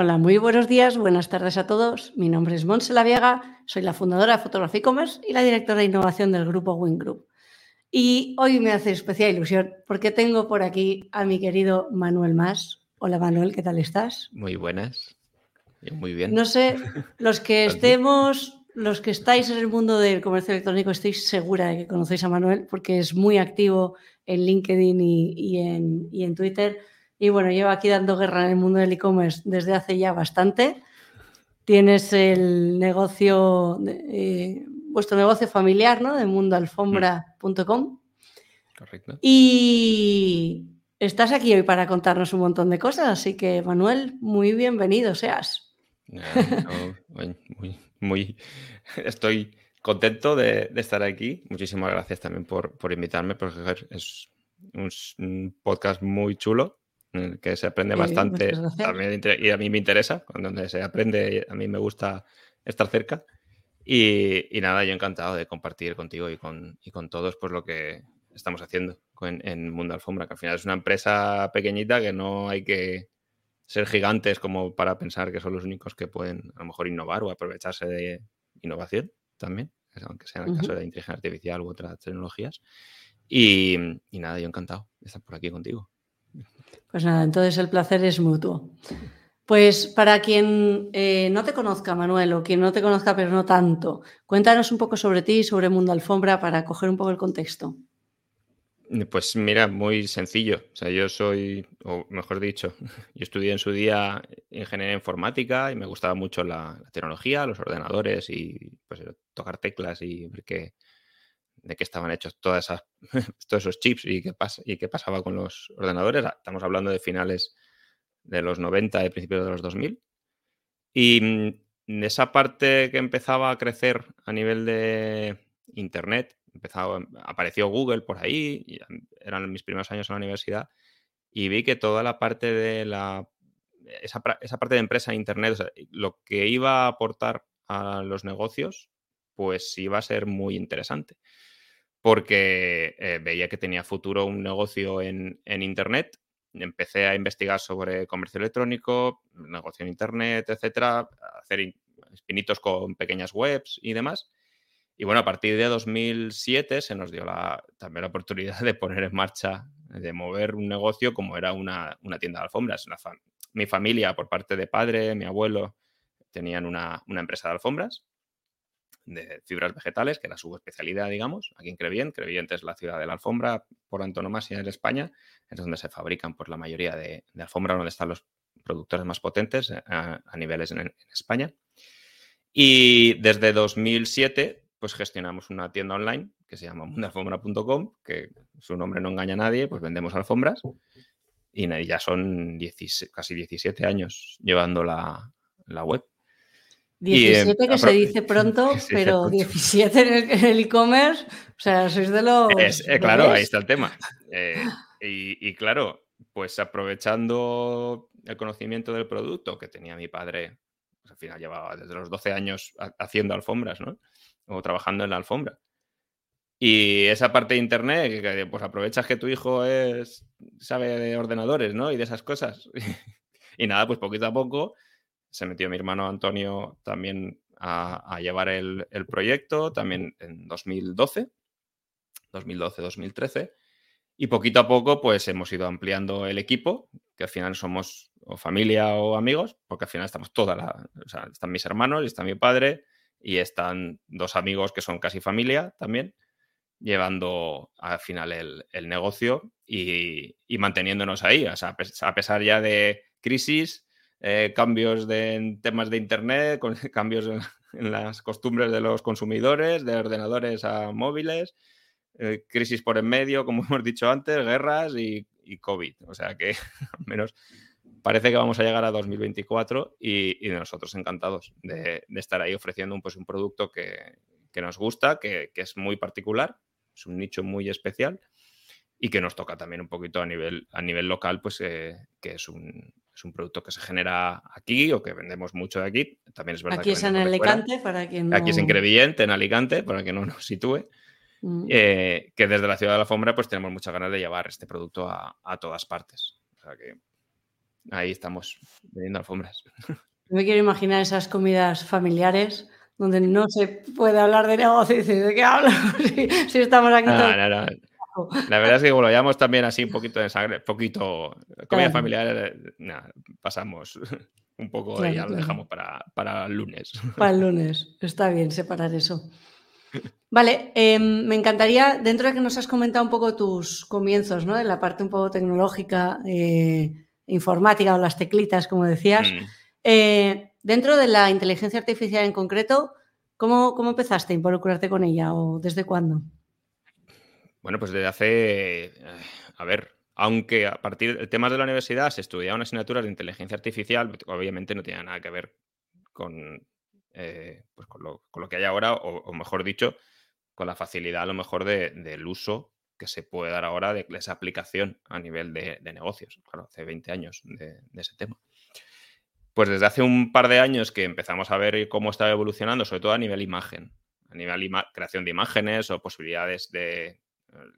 Hola, muy buenos días, buenas tardes a todos. Mi nombre es Monse Laviaga, soy la fundadora de Fotografía Commerce y la directora de innovación del grupo Wing Group. Y hoy me hace especial ilusión porque tengo por aquí a mi querido Manuel Más. Hola Manuel, ¿qué tal estás? Muy buenas. Muy bien. No sé, los que estemos, los que estáis en el mundo del comercio electrónico, estoy segura de que conocéis a Manuel porque es muy activo en LinkedIn y, en, y en Twitter y bueno, llevo aquí dando guerra en el mundo del e-commerce desde hace ya bastante. Tienes el negocio, eh, vuestro negocio familiar, ¿no? De mundoalfombra.com. Correcto. Y estás aquí hoy para contarnos un montón de cosas, así que Manuel, muy bienvenido seas. muy, muy, estoy contento de, estar aquí. Muchísimas gracias también por, por invitarme, porque es un podcast muy chulo que se aprende bastante y a mí me interesa, donde se aprende, a mí me gusta estar cerca. Y, nada, yo encantado de compartir contigo y con, y con todos pues lo que estamos haciendo en, Mundo Alfombra, que al final es una empresa pequeñita que no hay que ser gigantes como para pensar que son los únicos que pueden a lo mejor innovar o aprovecharse de innovación también, aunque sea en el caso de inteligencia artificial u otras tecnologías. Y, y nada, yo encantado de estar por aquí contigo. Pues nada, entonces el placer es mutuo. Pues para quien eh, no te conozca, Manuel, o quien no te conozca pero no tanto, cuéntanos un poco sobre ti, sobre Mundo Alfombra, para coger un poco el contexto. Pues mira, muy sencillo. O sea, yo soy, o mejor dicho, yo estudié en su día ingeniería informática y me gustaba mucho la, tecnología, los ordenadores y pues tocar teclas y ver qué, de qué estaban hechos todas esas, todos esos chips y qué, pasa, y qué pasaba con los ordenadores. Ah, estamos hablando de finales de los 90 y principios de los 2000. Y mm, esa parte que empezaba a crecer a nivel de Internet, empezaba, apareció Google por ahí, y eran mis primeros años en la universidad, y vi que toda la parte de la... Esa, parte de empresa Internet, lo que iba a aportar a los negocios, pues iba a ser muy interesante porque eh, veía que tenía futuro un negocio en, Internet. Empecé a investigar sobre comercio electrónico, negocio en Internet, etcétera, hacer espinitos con pequeñas webs y demás. Y bueno, a partir de 2007 se nos dio la, también la oportunidad de poner en marcha, de mover un negocio como era una, tienda de alfombras. mi familia, por parte de padre, mi abuelo, tenían una, una empresa de alfombras de fibras vegetales, que era su especialidad, digamos, aquí en Crevient. Crevient es la ciudad de la alfombra por antonomasia en España, es donde se fabrican por la mayoría de, de alfombra, donde están los productores más potentes eh, a, niveles en, España. Y desde 2007, pues gestionamos una tienda online que se llama mundalfombra.com, que su nombre no engaña a nadie, pues vendemos alfombras. Y ya son casi 17 años llevando la, la web. 17 em, que se dice pronto, pero 17 en el e-commerce, o sea, sois de los... Eh, claro, ahí está el tema. Eh, y, claro, pues aprovechando el conocimiento del producto que tenía mi padre, pues al final llevaba desde los 12 años haciendo alfombras, ¿no? O trabajando en la alfombra. Y esa parte de internet, que pues aprovechas que tu hijo es, sabe de ordenadores, ¿no? Y de esas cosas. y nada, pues poquito a poco se metió mi hermano Antonio también a, llevar el, proyecto, también en 2012, 2012-2013. Y poquito a poco, pues hemos ido ampliando el equipo, que al final somos o familia o amigos, porque al final estamos toda la. O sea, están mis hermanos y está mi padre, y están dos amigos que son casi familia también, llevando al final el, negocio y, y, manteniéndonos ahí. O sea, a pesar ya de crisis, eh, cambios de, en temas de Internet, cambios en, las costumbres de los consumidores, de ordenadores a móviles, eh, crisis por en medio, como hemos dicho antes, guerras y, COVID. O sea que al menos parece que vamos a llegar a 2024 y, nosotros encantados de, estar ahí ofreciendo un, pues, un producto que, nos gusta, que, es muy particular, es un nicho muy especial y que nos toca también un poquito a nivel, a nivel local, pues eh, que es un, es un producto que se genera aquí o que vendemos mucho de aquí. También es verdad aquí es en Alicante, para quien no... Aquí es en Crevillente, en Alicante, para que no nos sitúe. Mm. Eh, que desde la ciudad de la alfombra pues tenemos muchas ganas de llevar este producto a, todas partes. O sea que ahí estamos vendiendo alfombras. Me quiero imaginar esas comidas familiares donde no se puede hablar de negocios. ¿De qué hablo? si, estamos aquí. La verdad es que como lo llamamos también así un poquito de sangre, poquito comida familiar, pasamos un poco y ya lo dejamos para, para, el lunes. Para el lunes, está bien separar eso. Vale, em, me encantaría, dentro de que nos has comentado un poco tus comienzos, ¿no? En la parte un poco tecnológica, eh, informática o las teclitas, como decías. Mm. Eh, dentro de la inteligencia artificial en concreto, ¿cómo, ¿cómo empezaste a involucrarte con ella o desde cuándo? Bueno, pues desde hace, eh, a ver, aunque a partir del tema de la universidad se estudiaban asignaturas de inteligencia artificial, obviamente no tiene nada que ver con, eh, pues con, lo, que hay ahora, o, mejor dicho, con la facilidad a lo mejor del uso que se puede dar ahora de esa aplicación a nivel de, negocios. Claro, hace 20 años de, ese tema. Pues desde hace un par de años que empezamos a ver cómo estaba evolucionando, sobre todo a nivel imagen, a nivel creación de imágenes o posibilidades de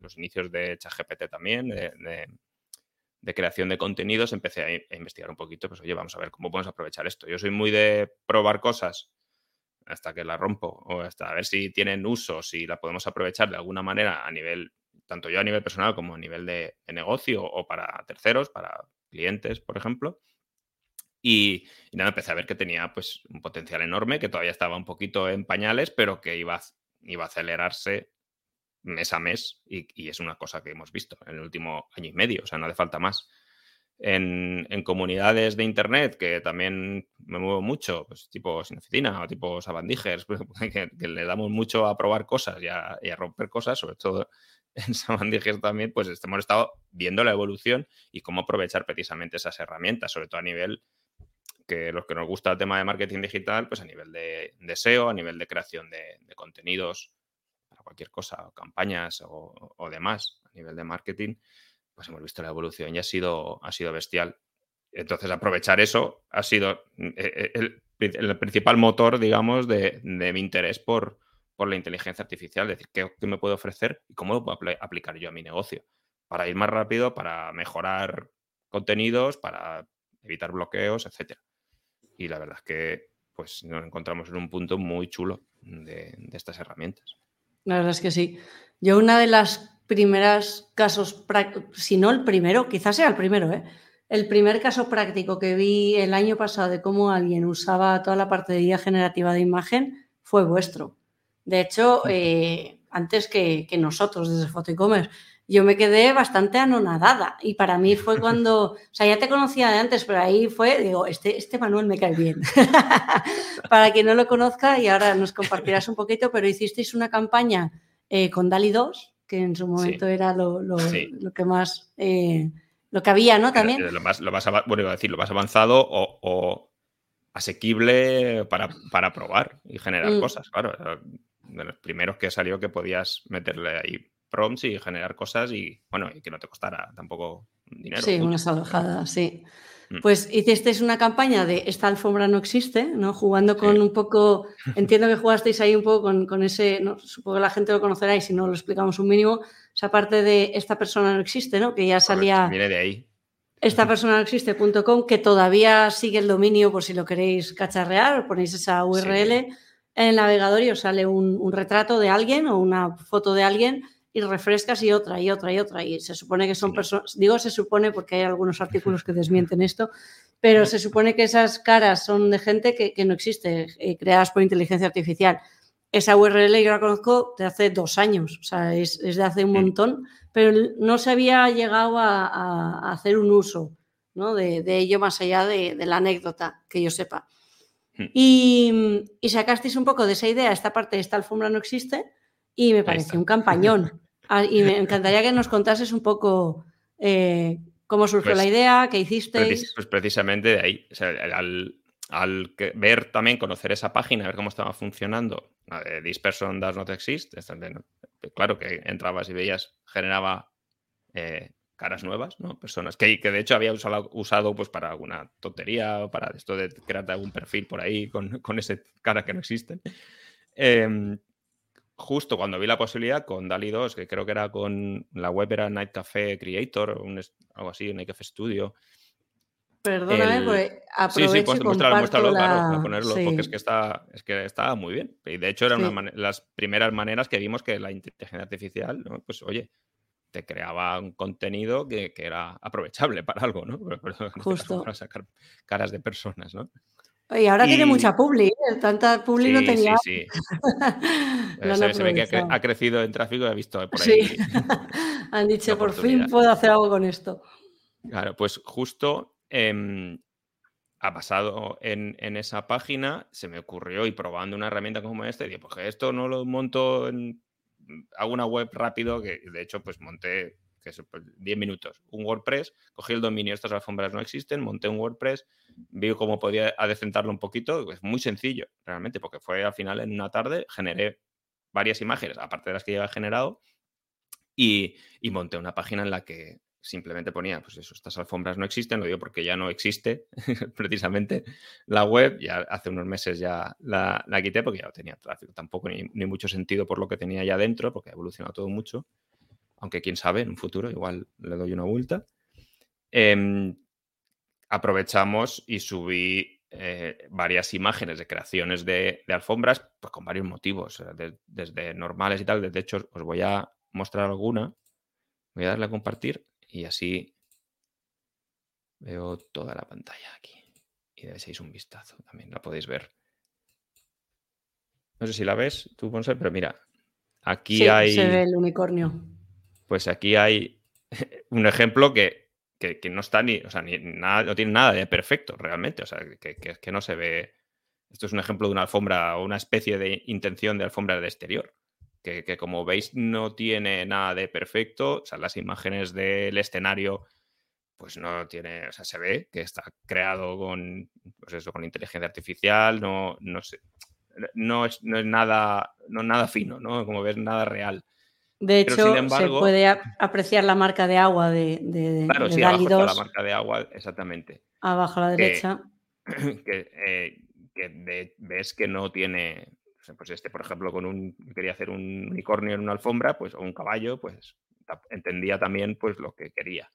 los inicios de ChatGPT también, de, creación de contenidos, empecé a, investigar un poquito, pues oye, vamos a ver cómo podemos aprovechar esto. Yo soy muy de probar cosas hasta que la rompo o hasta ver si tienen uso, si la podemos aprovechar de alguna manera a nivel, tanto yo a nivel personal como a nivel de, negocio o para terceros, para clientes, por ejemplo. Y, nada, empecé a ver que tenía pues un potencial enorme, que todavía estaba un poquito en pañales, pero que iba, iba a acelerarse mes a mes y, es una cosa que hemos visto en el último año y medio, o sea, no hace falta más. En, comunidades de internet que también me muevo mucho, pues tipo sin oficina o tipo sabandijers, que, que, le damos mucho a probar cosas y a, romper cosas, sobre todo en sabandijers también, pues hemos estado viendo la evolución y cómo aprovechar precisamente esas herramientas, sobre todo a nivel que los que nos gusta el tema de marketing digital, pues a nivel de, SEO, a nivel de creación de, de contenidos cualquier cosa, campañas o, demás a nivel de marketing, pues hemos visto la evolución y ha sido, ha sido bestial. Entonces, aprovechar eso ha sido mm, e, e, el, principal motor, digamos, de, mi interés por, por, la inteligencia artificial. Es decir, ¿qué, me puedo ofrecer y cómo lo puedo aplicar yo a mi negocio? Para ir más rápido, para mejorar contenidos, para evitar bloqueos, etc. Y la verdad es que pues, nos encontramos en un punto muy chulo de estas herramientas. La verdad es que sí. Yo una de las primeras casos, si no el primero, quizás sea el primero, ¿eh? el primer caso práctico que vi el año pasado de cómo alguien usaba toda la parte de guía generativa de imagen fue vuestro. De hecho, eh, antes que, que, nosotros desde Fotoecommerce yo me quedé bastante anonadada y para mí fue cuando, o sea, ya te conocía de antes, pero ahí fue, digo, este, este Manuel me cae bien. para quien no lo conozca y ahora nos compartirás un poquito, pero hicisteis una campaña eh, con DALI 2, que en su momento era lo, lo, que más, eh, lo que había, ¿no? También. Lo más, lo más, bueno, iba a decir, lo más avanzado o, asequible para, para, probar y generar mm. cosas, claro. De los primeros que salió que podías meterle ahí prompts y generar cosas y, bueno, y que no te costara tampoco dinero. Sí, una salvajada, sí. Mm. Pues hicisteis una campaña de esta alfombra no existe, ¿no? Jugando con un poco, entiendo que jugasteis ahí un poco con, ese, ¿no? supongo que la gente lo conocerá y si no lo explicamos un mínimo, esa parte de esta persona no existe, ¿no? Que ya salía... viene de ahí. Esta persona no existe.com, que todavía sigue el dominio por si lo queréis cacharrear, ponéis esa URL en el navegador y os sale un, un retrato de alguien o una foto de alguien y refrescas y otra y otra y otra. Y se supone que son personas, digo se supone porque hay algunos artículos que desmienten esto, pero se supone que esas caras son de gente que, no existe, eh, creadas por inteligencia artificial. Esa URL yo la conozco de hace dos años, o sea, es, de hace un montón, pero no se había llegado a, hacer un uso ¿no? de, ello más allá de, la anécdota, que yo sepa. Hmm. Y, y sacasteis un poco de esa idea, esta parte de esta alfombra no existe, y me pareció un campañón. Ah, y me encantaría que nos contases un poco eh, cómo surgió la pues idea, qué hicisteis. pues precisamente de ahí, al, ver también, conocer esa página, ver cómo estaba funcionando, This Person Does Not Exist, claro que entrabas y veías, generaba eh, caras nuevas, ¿no? Personas que, que de hecho había usado, usado, pues para alguna tontería o para esto de crear algún perfil por ahí con, con ese cara que no existen. Em, justo cuando vi la posibilidad con DALI 2, que creo que era con la web era Night Cafe Creator, o algo así, Night Cafe Studio, Perdóname, pues aprovecho sí, sí, pues, muéstralo, muéstralo, la... claro, ponerlo, porque es que está, es que estaba muy bien. Y de hecho, eran una las primeras maneras que vimos que la inteligencia artificial, ¿no? pues oye, te creaba un contenido que, que era aprovechable para algo, ¿no? Justo. Para sacar caras de personas, ¿no? Y ahora tiene mucha publi, ¿eh? tanta publi no tenía. Sí, sí. se, ve que ha, crecido en tráfico, he visto por ahí. Sí. Han dicho, por fin puedo hacer algo con esto. Claro, pues justo em, ha pasado en, esa página, se me ocurrió y probando una herramienta como esta, y dije, pues esto no lo monto en. Hago una web rápido, que de hecho, pues monté que es 10 pues, minutos, un WordPress, cogí el dominio, estas alfombras no existen, monté un WordPress, vi cómo podía adecentarlo un poquito, es muy sencillo realmente, porque fue al final en una tarde, generé varias imágenes, aparte de las que ya había generado, y, monté una página en la que simplemente ponía, pues eso, estas alfombras no existen, lo digo porque ya no existe precisamente la web, ya hace unos meses ya la, quité porque ya no tenía tráfico, tampoco ni, ni, mucho sentido por lo que tenía ya dentro, porque ha evolucionado todo mucho aunque quién sabe, en un futuro igual le doy una vuelta. Em, aprovechamos y subí eh, varias imágenes de creaciones de, alfombras, pues con varios motivos, desde normales y tal. De hecho, os voy a mostrar alguna. Voy a darle a compartir y así veo toda la pantalla aquí. Y deseis un vistazo, también la podéis ver. No sé si la ves tú, Ponce, pero mira, aquí hay... Se ve el unicornio pues aquí hay un ejemplo que, no está ni, o sea, ni nada, no tiene nada de perfecto realmente, o sea, que, que, no se ve. Esto es un ejemplo de una alfombra o una especie de intención de alfombra de exterior, que, como veis no tiene nada de perfecto, o sea, las imágenes del escenario pues no tiene, o sea, se ve que está creado con, pues eso, con inteligencia artificial, no, no es, no es nada, no nada fino, ¿no? Como ves, nada real. De hecho, se puede apreciar la marca de agua de, de Claro, sí, abajo está la marca de agua, exactamente. Abajo a la derecha. Que, eh, ves que no tiene. Pues este, por ejemplo, con un. Quería hacer un unicornio en una alfombra, pues, o un caballo, pues entendía también pues lo que quería.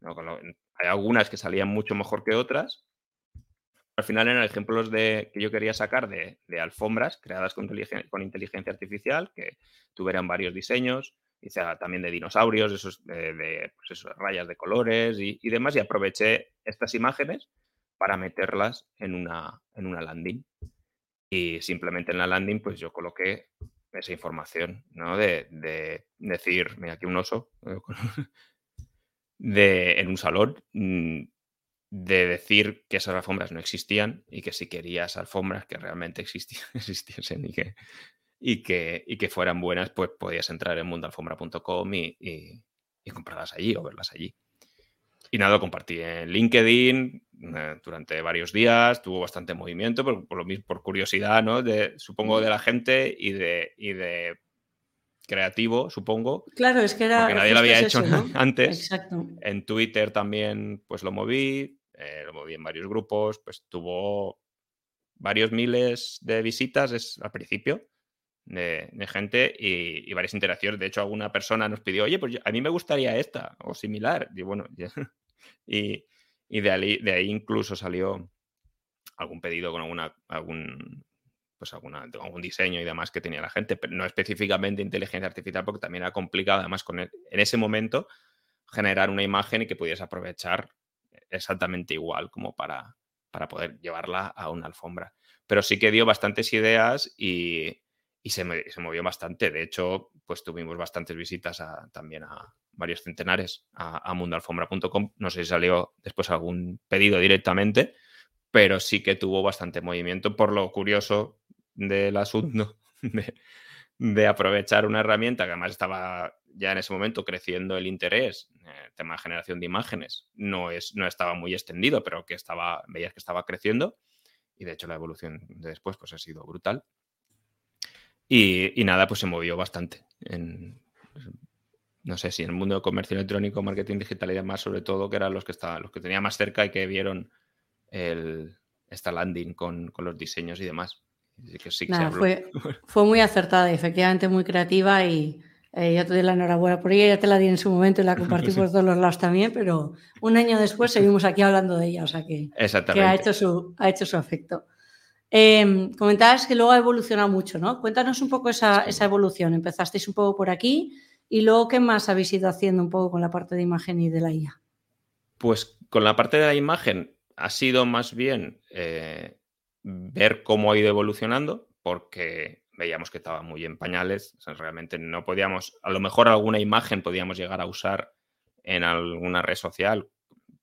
hay algunas que salían mucho mejor que otras, al final eran ejemplos de, que yo quería sacar de, alfombras creadas con, con, inteligencia artificial, que tuvieran varios diseños, también de dinosaurios, esos, de, pues rayas de colores y, demás, y aproveché estas imágenes para meterlas en una, en una landing. Y simplemente en la landing, pues yo coloqué esa información, ¿no? De, de decir, mira, aquí un oso, de, en un salón, mm, de decir que esas alfombras no existían y que si querías alfombras que realmente existiesen y que, y, que, y que fueran buenas, pues podías entrar en mundalfombra.com y, y, comprarlas allí o verlas allí. Y nada, lo compartí en LinkedIn eh, durante varios días, tuvo bastante movimiento, por, por, lo mismo, por curiosidad, ¿no? De, supongo de la gente y de, y de creativo, supongo. Claro, es que era. Porque nadie lo había hecho antes. Exacto. En Twitter también, pues lo moví. Eh, lo moví en varios grupos, pues tuvo varios miles de visitas al principio de, gente y, varias interacciones. De hecho, alguna persona nos pidió, oye, pues a mí me gustaría esta o similar. Y bueno, y, de, ahí, de ahí incluso salió algún pedido con alguna, algún, pues alguna, algún diseño y demás que tenía la gente, pero no específicamente inteligencia artificial porque también era complicado además con en ese momento generar una imagen y que pudiese aprovechar exactamente igual como para, para poder llevarla a una alfombra. Pero sí que dio bastantes ideas y, se, movió bastante. De hecho, pues tuvimos bastantes visitas también a varios centenares a, mundalfombra.com. No sé si salió después algún pedido directamente, pero sí que tuvo bastante movimiento por lo curioso del asunto de aprovechar una herramienta que además estaba ya en ese momento creciendo el interés, el tema de generación de imágenes, no, es, no estaba muy extendido, pero que estaba, veías que estaba creciendo y de hecho la evolución de después pues ha sido brutal. Y, nada, pues se movió bastante. En, no sé si en el mundo de comercio electrónico, marketing digital y demás, sobre todo, que eran los que estaban, los que tenía más cerca y que vieron el, esta landing con, con los diseños y demás. fue, fue muy acertada y efectivamente muy creativa y, Eh, yo te doy la enhorabuena por ella, ya te la di en su momento y la compartí por todos los lados también, pero un año después seguimos aquí hablando de ella, o sea que, que ha, hecho su, ha hecho su efecto. Em, comentabas que luego ha evolucionado mucho, ¿no? Cuéntanos un poco esa, esa, evolución. Empezasteis un poco por aquí y luego, ¿qué más habéis ido haciendo un poco con la parte de imagen y de la IA? Pues con la parte de la imagen ha sido más bien eh, ver cómo ha ido evolucionando, porque veíamos que estaba muy en pañales. realmente no podíamos, a lo mejor alguna imagen podíamos llegar a usar en alguna red social,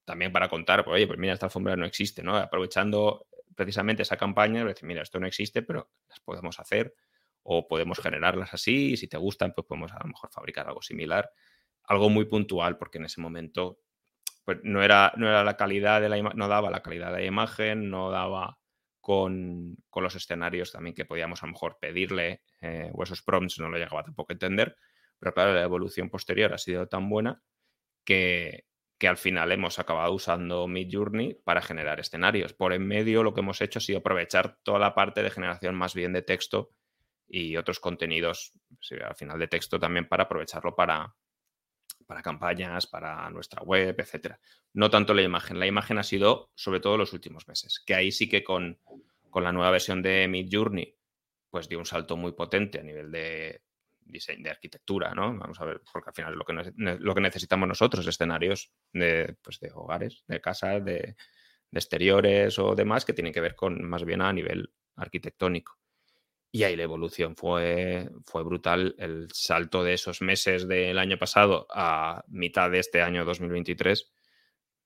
también para contar, pues, oye, pues mira, esta alfombra no existe, ¿no? Aprovechando precisamente esa campaña, decir, mira, esto no existe, pero las podemos hacer o podemos generarlas así y si te gustan, pues podemos a lo mejor fabricar algo similar. Algo muy puntual, porque en ese momento pues no era, no era la calidad de la no daba la calidad de la imagen, no daba con, los escenarios también que podíamos a lo mejor pedirle eh, o esos prompts no lo llegaba tampoco a entender, pero claro, la evolución posterior ha sido tan buena que, que al final hemos acabado usando Midjourney para generar escenarios. Por en medio lo que hemos hecho ha sido aprovechar toda la parte de generación más bien de texto y otros contenidos, al final de texto también para aprovecharlo para, para campañas, para nuestra web, etc. No tanto la imagen. La imagen ha sido sobre todo los últimos meses, que ahí sí que con, con la nueva versión de Midjourney pues dio un salto muy potente a nivel de, diseño, de arquitectura, ¿no? Vamos a ver, porque al final lo que, lo que necesitamos nosotros, escenarios de, pues de hogares, de casas, de, exteriores o demás, que tienen que ver con más bien a nivel arquitectónico. Y ahí la evolución fue, fue brutal. El salto de esos meses del año pasado a mitad de este año 2023,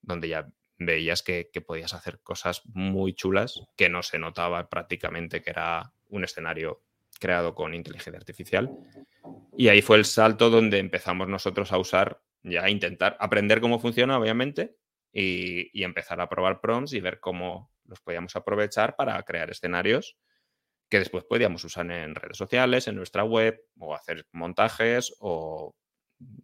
donde ya veías que, podías hacer cosas muy chulas, que no se notaba prácticamente que era un escenario creado con inteligencia artificial. Y ahí fue el salto donde empezamos nosotros a usar, ya a intentar aprender cómo funciona, obviamente, y, empezar a probar prompts y ver cómo los podíamos aprovechar para crear escenarios que después podíamos usar en redes sociales, en nuestra web, o hacer montajes o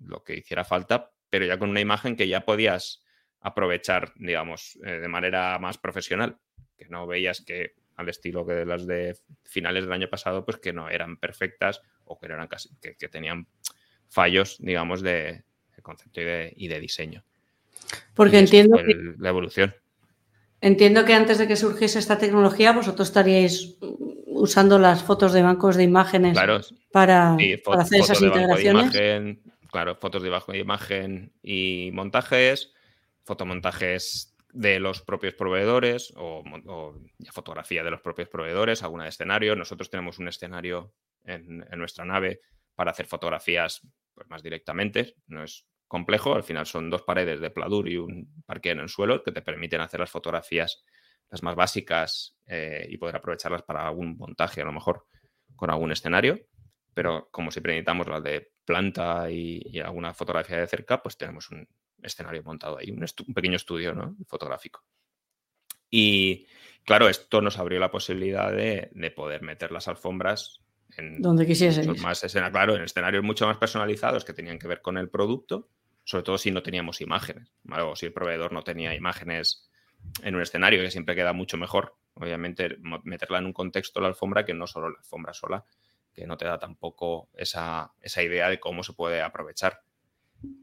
lo que hiciera falta, pero ya con una imagen que ya podías aprovechar, digamos, eh, de manera más profesional, que no veías que al estilo que de las de finales del año pasado, pues que no eran perfectas o que, eran casi, que, tenían fallos, digamos, de, concepto y de, diseño. Porque entiendo que, la evolución. Entiendo que antes de que surgiese esta tecnología, vosotros estaríais usando las fotos de bancos de imágenes para, hacer esas integraciones. claro, fotos de bajo de imagen y montajes, fotomontajes de los propios proveedores o, fotografía de los propios proveedores, alguna de escenario. Nosotros tenemos un escenario en, nuestra nave para hacer fotografías pues, más directamente. No es complejo, al final son dos paredes de pladur y un parque en el suelo que te permiten hacer las fotografías las más básicas eh, y poder aprovecharlas para algún montaje, a lo mejor con algún escenario. Pero como siempre necesitamos las de planta y alguna fotografía de cerca, pues tenemos un, escenario montado ahí, un, pequeño estudio fotográfico. Y claro, esto nos abrió la posibilidad de, poder meter las alfombras en donde. Más escena, claro, en escenarios mucho más personalizados que tenían que ver con el producto, sobre todo si no teníamos imágenes, o si el proveedor no tenía imágenes en un escenario, que siempre queda mucho mejor, obviamente, meterla en un contexto la alfombra que no solo la alfombra sola, que no te da tampoco esa, esa idea de cómo se puede aprovechar.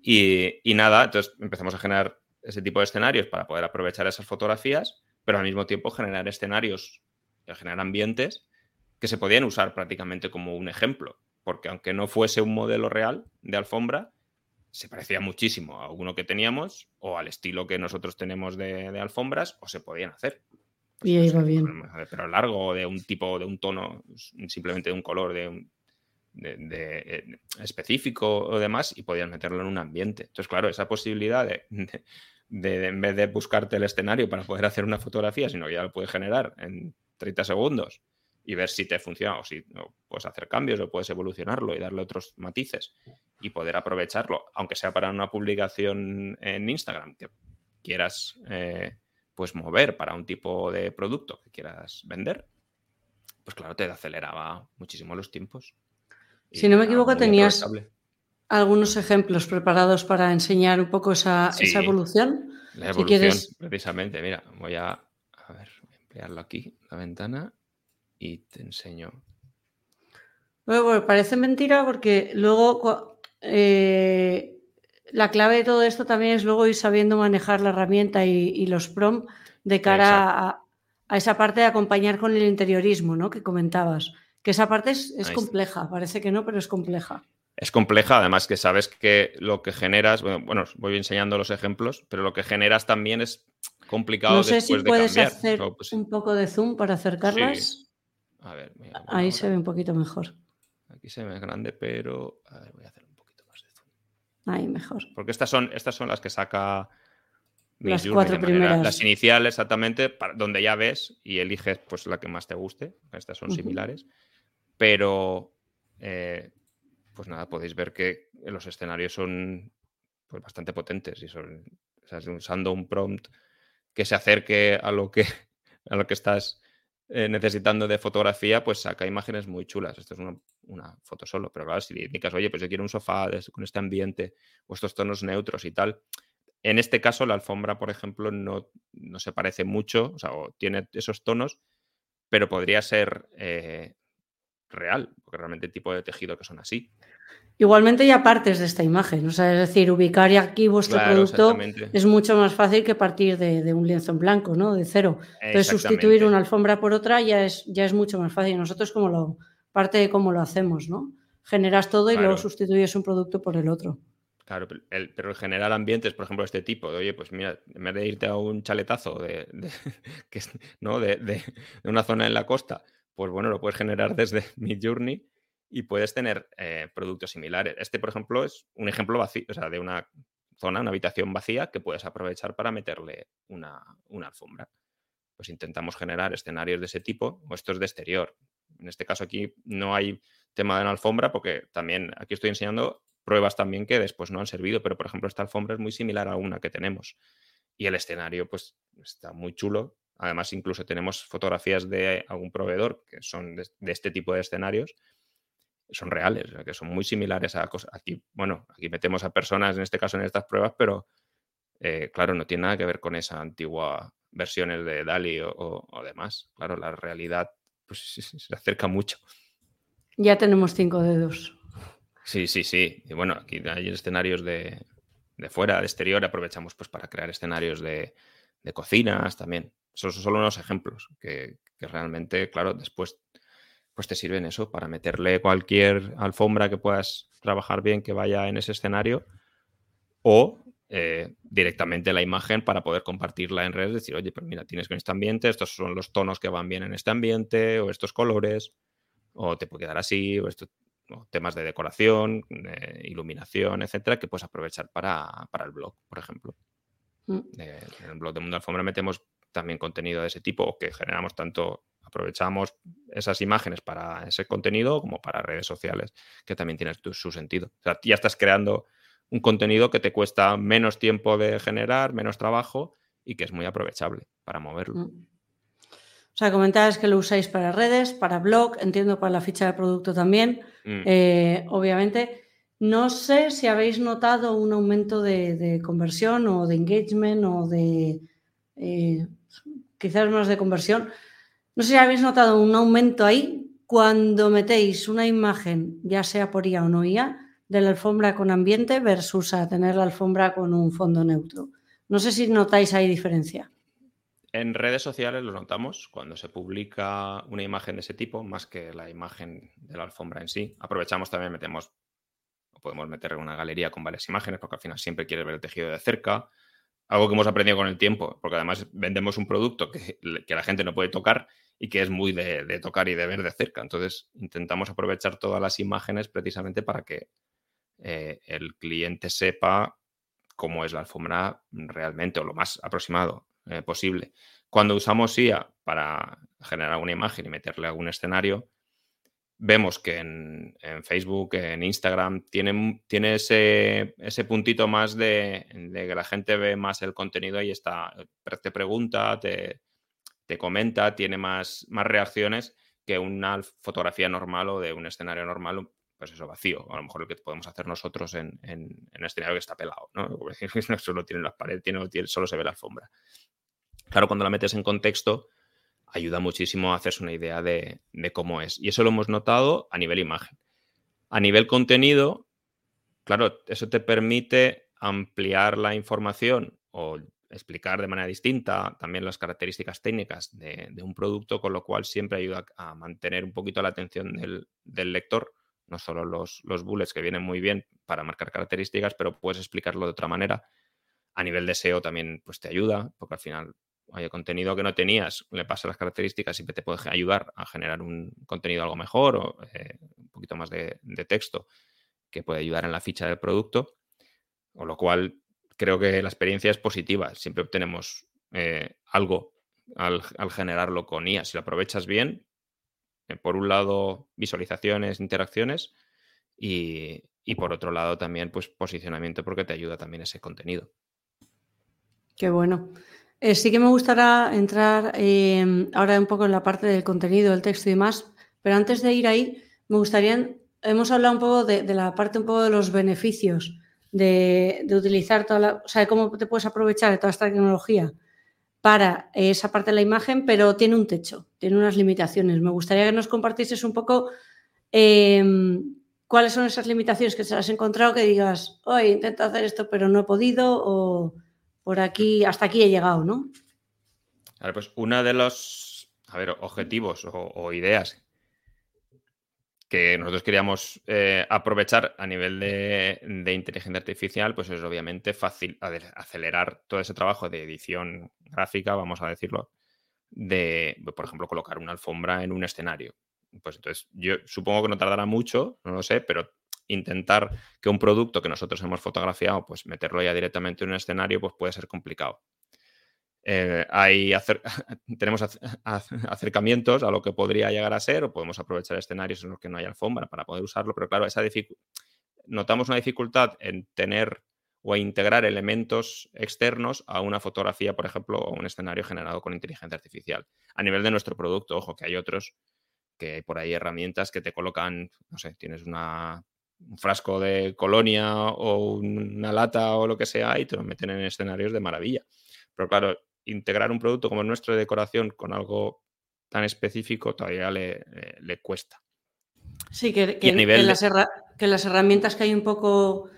Y, nada, entonces empezamos a generar ese tipo de escenarios para poder aprovechar esas fotografías, pero al mismo tiempo generar escenarios, generar ambientes que se podían usar prácticamente como un ejemplo, porque aunque no fuese un modelo real de alfombra, se parecía muchísimo a uno que teníamos o al estilo que nosotros tenemos de, alfombras o se podían hacer. y ahí va bien. Pero largo, de un tipo, de un tono, simplemente de un color, de un, de, eh, específico o demás y podías meterlo en un ambiente. Entonces, claro, esa posibilidad de, en vez de buscarte el escenario para poder hacer una fotografía, sino que ya lo puedes generar en 30 segundos y ver si te funciona o si puedes hacer cambios o puedes evolucionarlo y darle otros matices y poder aprovecharlo, aunque sea para una publicación en Instagram que quieras eh, pues mover para un tipo de producto que quieras vender, pues claro, te aceleraba muchísimo los tiempos. Si no me equivoco, tenías algunos ejemplos preparados para enseñar un poco esa, evolución. La evolución, precisamente. Mira, voy a, a ver, ampliarlo aquí, la ventana, y te enseño. Bueno, parece mentira porque luego eh, la clave de todo esto también es luego ir sabiendo manejar la herramienta y, los prom de cara a, esa parte de acompañar con el interiorismo, ¿no? Que comentabas. Que esa parte es, compleja, parece que no, pero es compleja. Es compleja, además que sabes que lo que generas, bueno, voy enseñando los ejemplos, pero lo que generas también es complicado. No sé si puedes hacer pues un poco de zoom para acercarlas. A ver, Ahí se ve un poquito mejor. Aquí se ve grande, pero a ver, voy a hacer un poquito más de zoom. Ahí mejor. Porque estas son, estas son las que saca las cuatro primeras. las iniciales exactamente, donde ya ves y eliges pues la que más te guste. Estas son similares. Pero eh, pues nada, podéis ver que los escenarios son pues, bastante potentes y son usando un prompt que se acerque a lo que, a lo que estás eh, necesitando de fotografía, pues saca imágenes muy chulas. Esto es una, foto solo, pero claro, si indicas, oye, pues yo quiero un sofá con este ambiente o estos tonos neutros y tal. En este caso, la alfombra, por ejemplo, no, se parece mucho, o sea, tiene esos tonos, pero podría ser eh, real, porque realmente el tipo de tejido que son así. Igualmente ya partes de esta imagen, o sea, es decir, ubicar aquí vuestro producto es mucho más fácil que partir de, un lienzo en blanco, ¿no? De cero. Entonces sustituir una alfombra por otra ya es, ya es mucho más fácil. Nosotros como lo, parte de cómo lo hacemos, ¿no? Generas todo y luego sustituyes un producto por el otro. Claro, pero el, general ambiente es, por ejemplo, este tipo de, oye, pues mira, en vez de irte a un chaletazo de, ¿no? de, una zona en la costa, pues bueno, lo puedes generar desde mi journey y puedes tener eh, productos similares. Este, por ejemplo, es un ejemplo vacío, de una zona, una habitación vacía que puedes aprovechar para meterle una, alfombra. Pues intentamos generar escenarios de ese tipo, o estos de exterior. En este caso aquí no hay tema de una alfombra porque también aquí estoy enseñando pruebas también que después no han servido, pero por ejemplo esta alfombra es muy similar a una que tenemos. Y el escenario pues está muy chulo. Además incluso tenemos fotografías de algún proveedor que son de este tipo de escenarios son reales, que son muy similares a cosas. Aquí, bueno, aquí metemos a personas, en este caso en estas pruebas, pero eh, claro, no tiene nada que ver con esa antigua versiones de DALI o, demás. Claro, la realidad pues, se acerca mucho. Ya tenemos cinco dedos. Sí, sí, sí. Y bueno, aquí hay escenarios de, fuera, de exterior, aprovechamos pues para crear escenarios de, cocinas también. Esos son solo unos ejemplos que, que realmente, claro, después pues te sirven eso para meterle cualquier alfombra que puedas trabajar bien que vaya en ese escenario o eh, directamente la imagen para poder compartirla en redes, decir, oye, pero mira, tienes con este ambiente, estos son los tonos que van bien en este ambiente o estos colores, o te puede quedar así, o, temas de decoración, iluminación, etcétera, que puedes aprovechar para, el blog, por ejemplo. Mm. Eh, en el blog de Mundo Alfombra metemos también contenido de ese tipo que generamos tanto aprovechamos esas imágenes para ese contenido como para redes sociales, que también tiene su sentido. O sea, ya estás creando un contenido que te cuesta menos tiempo de generar, menos trabajo y que es muy aprovechable para moverlo. Mm. O sea, comentabas que lo usáis para redes, para blog, entiendo para la ficha de producto también, mm. eh, obviamente. No sé si habéis notado un aumento de, conversión o de engagement o de eh, quizás más de conversión no sé si habéis notado un aumento ahí cuando metéis una imagen, ya sea por IA o no IA, de la alfombra con ambiente versus a tener la alfombra con un fondo neutro. No sé si notáis ahí diferencia. En redes sociales lo notamos cuando se publica una imagen de ese tipo, más que la imagen de la alfombra en sí. Aprovechamos también, metemos, o podemos meter una galería con varias imágenes, porque al final siempre quieres ver el tejido de cerca. Algo que hemos aprendido con el tiempo, porque además vendemos un producto que, que la gente no puede tocar y que es muy de, tocar y de ver de cerca. Entonces, intentamos aprovechar todas las imágenes precisamente para que eh, el cliente sepa cómo es la alfombra realmente o lo más aproximado eh, posible. Cuando usamos IA para generar una imagen y meterle algún escenario, vemos que en, Facebook, en Instagram, tiene, tiene ese, ese, puntito más de, de, que la gente ve más el contenido y está, te pregunta, te, te comenta, tiene más, más reacciones que una fotografía normal o de un escenario normal, pues eso, vacío. A lo mejor lo que podemos hacer nosotros en, en, en escenario que está pelado, ¿no? Solo tiene las paredes, tiene, solo se ve la alfombra. Claro, cuando la metes en contexto, ayuda muchísimo a hacerse una idea de, cómo es. Y eso lo hemos notado a nivel imagen. A nivel contenido, claro, eso te permite ampliar la información o explicar de manera distinta también las características técnicas de, un producto, con lo cual siempre ayuda a mantener un poquito la atención del, lector, no solo los, los, bullets que vienen muy bien para marcar características, pero puedes explicarlo de otra manera. A nivel de SEO también pues, te ayuda, porque al final hay contenido que no tenías, le pasa las características, siempre te puede ayudar a generar un contenido algo mejor o eh, un poquito más de, texto que puede ayudar en la ficha del producto, con lo cual creo que la experiencia es positiva. Siempre obtenemos eh, algo al, generarlo con IA. Si lo aprovechas bien, eh, por un lado, visualizaciones, interacciones y, por otro lado también pues posicionamiento porque te ayuda también ese contenido. Qué bueno. Eh, sí que me gustaría entrar em, ahora un poco en la parte del contenido, el texto y demás, pero antes de ir ahí, me gustaría, hemos hablado un poco de, la parte un poco de los beneficios de, utilizar toda la, o sea, cómo te puedes aprovechar de toda esta tecnología para esa parte de la imagen, pero tiene un techo, tiene unas limitaciones. Me gustaría que nos compartieses un poco em, cuáles son esas limitaciones que te has encontrado que digas, hoy intento hacer esto, pero no he podido, o por aquí, hasta aquí he llegado, ¿no? A ver, pues una de los objetivos o ideas que nosotros queríamos eh, aprovechar a nivel de, inteligencia artificial, pues es obviamente fácil acelerar todo ese trabajo de edición gráfica, vamos a decirlo, de, por ejemplo, colocar una alfombra en un escenario. Pues entonces, yo supongo que no tardará mucho, no lo sé, pero intentar que un producto que nosotros hemos fotografiado, pues meterlo ya directamente en un escenario, pues puede ser complicado. Eh, hay tenemos acercamientos a lo que podría llegar a ser o podemos aprovechar escenarios en los que no hay alfombra para poder usarlo, pero claro, esa notamos una dificultad en tener o integrar elementos externos a una fotografía, por ejemplo, o un escenario generado con inteligencia artificial. A nivel de nuestro producto, ojo, que hay otros que hay por ahí herramientas que te colocan, no sé, tienes una, un frasco de colonia o una lata o lo que sea y te lo meten en escenarios de maravilla. Pero claro, integrar un producto como el nuestro de decoración con algo tan específico todavía le, cuesta. Sí, que, las herramientas que hay un poco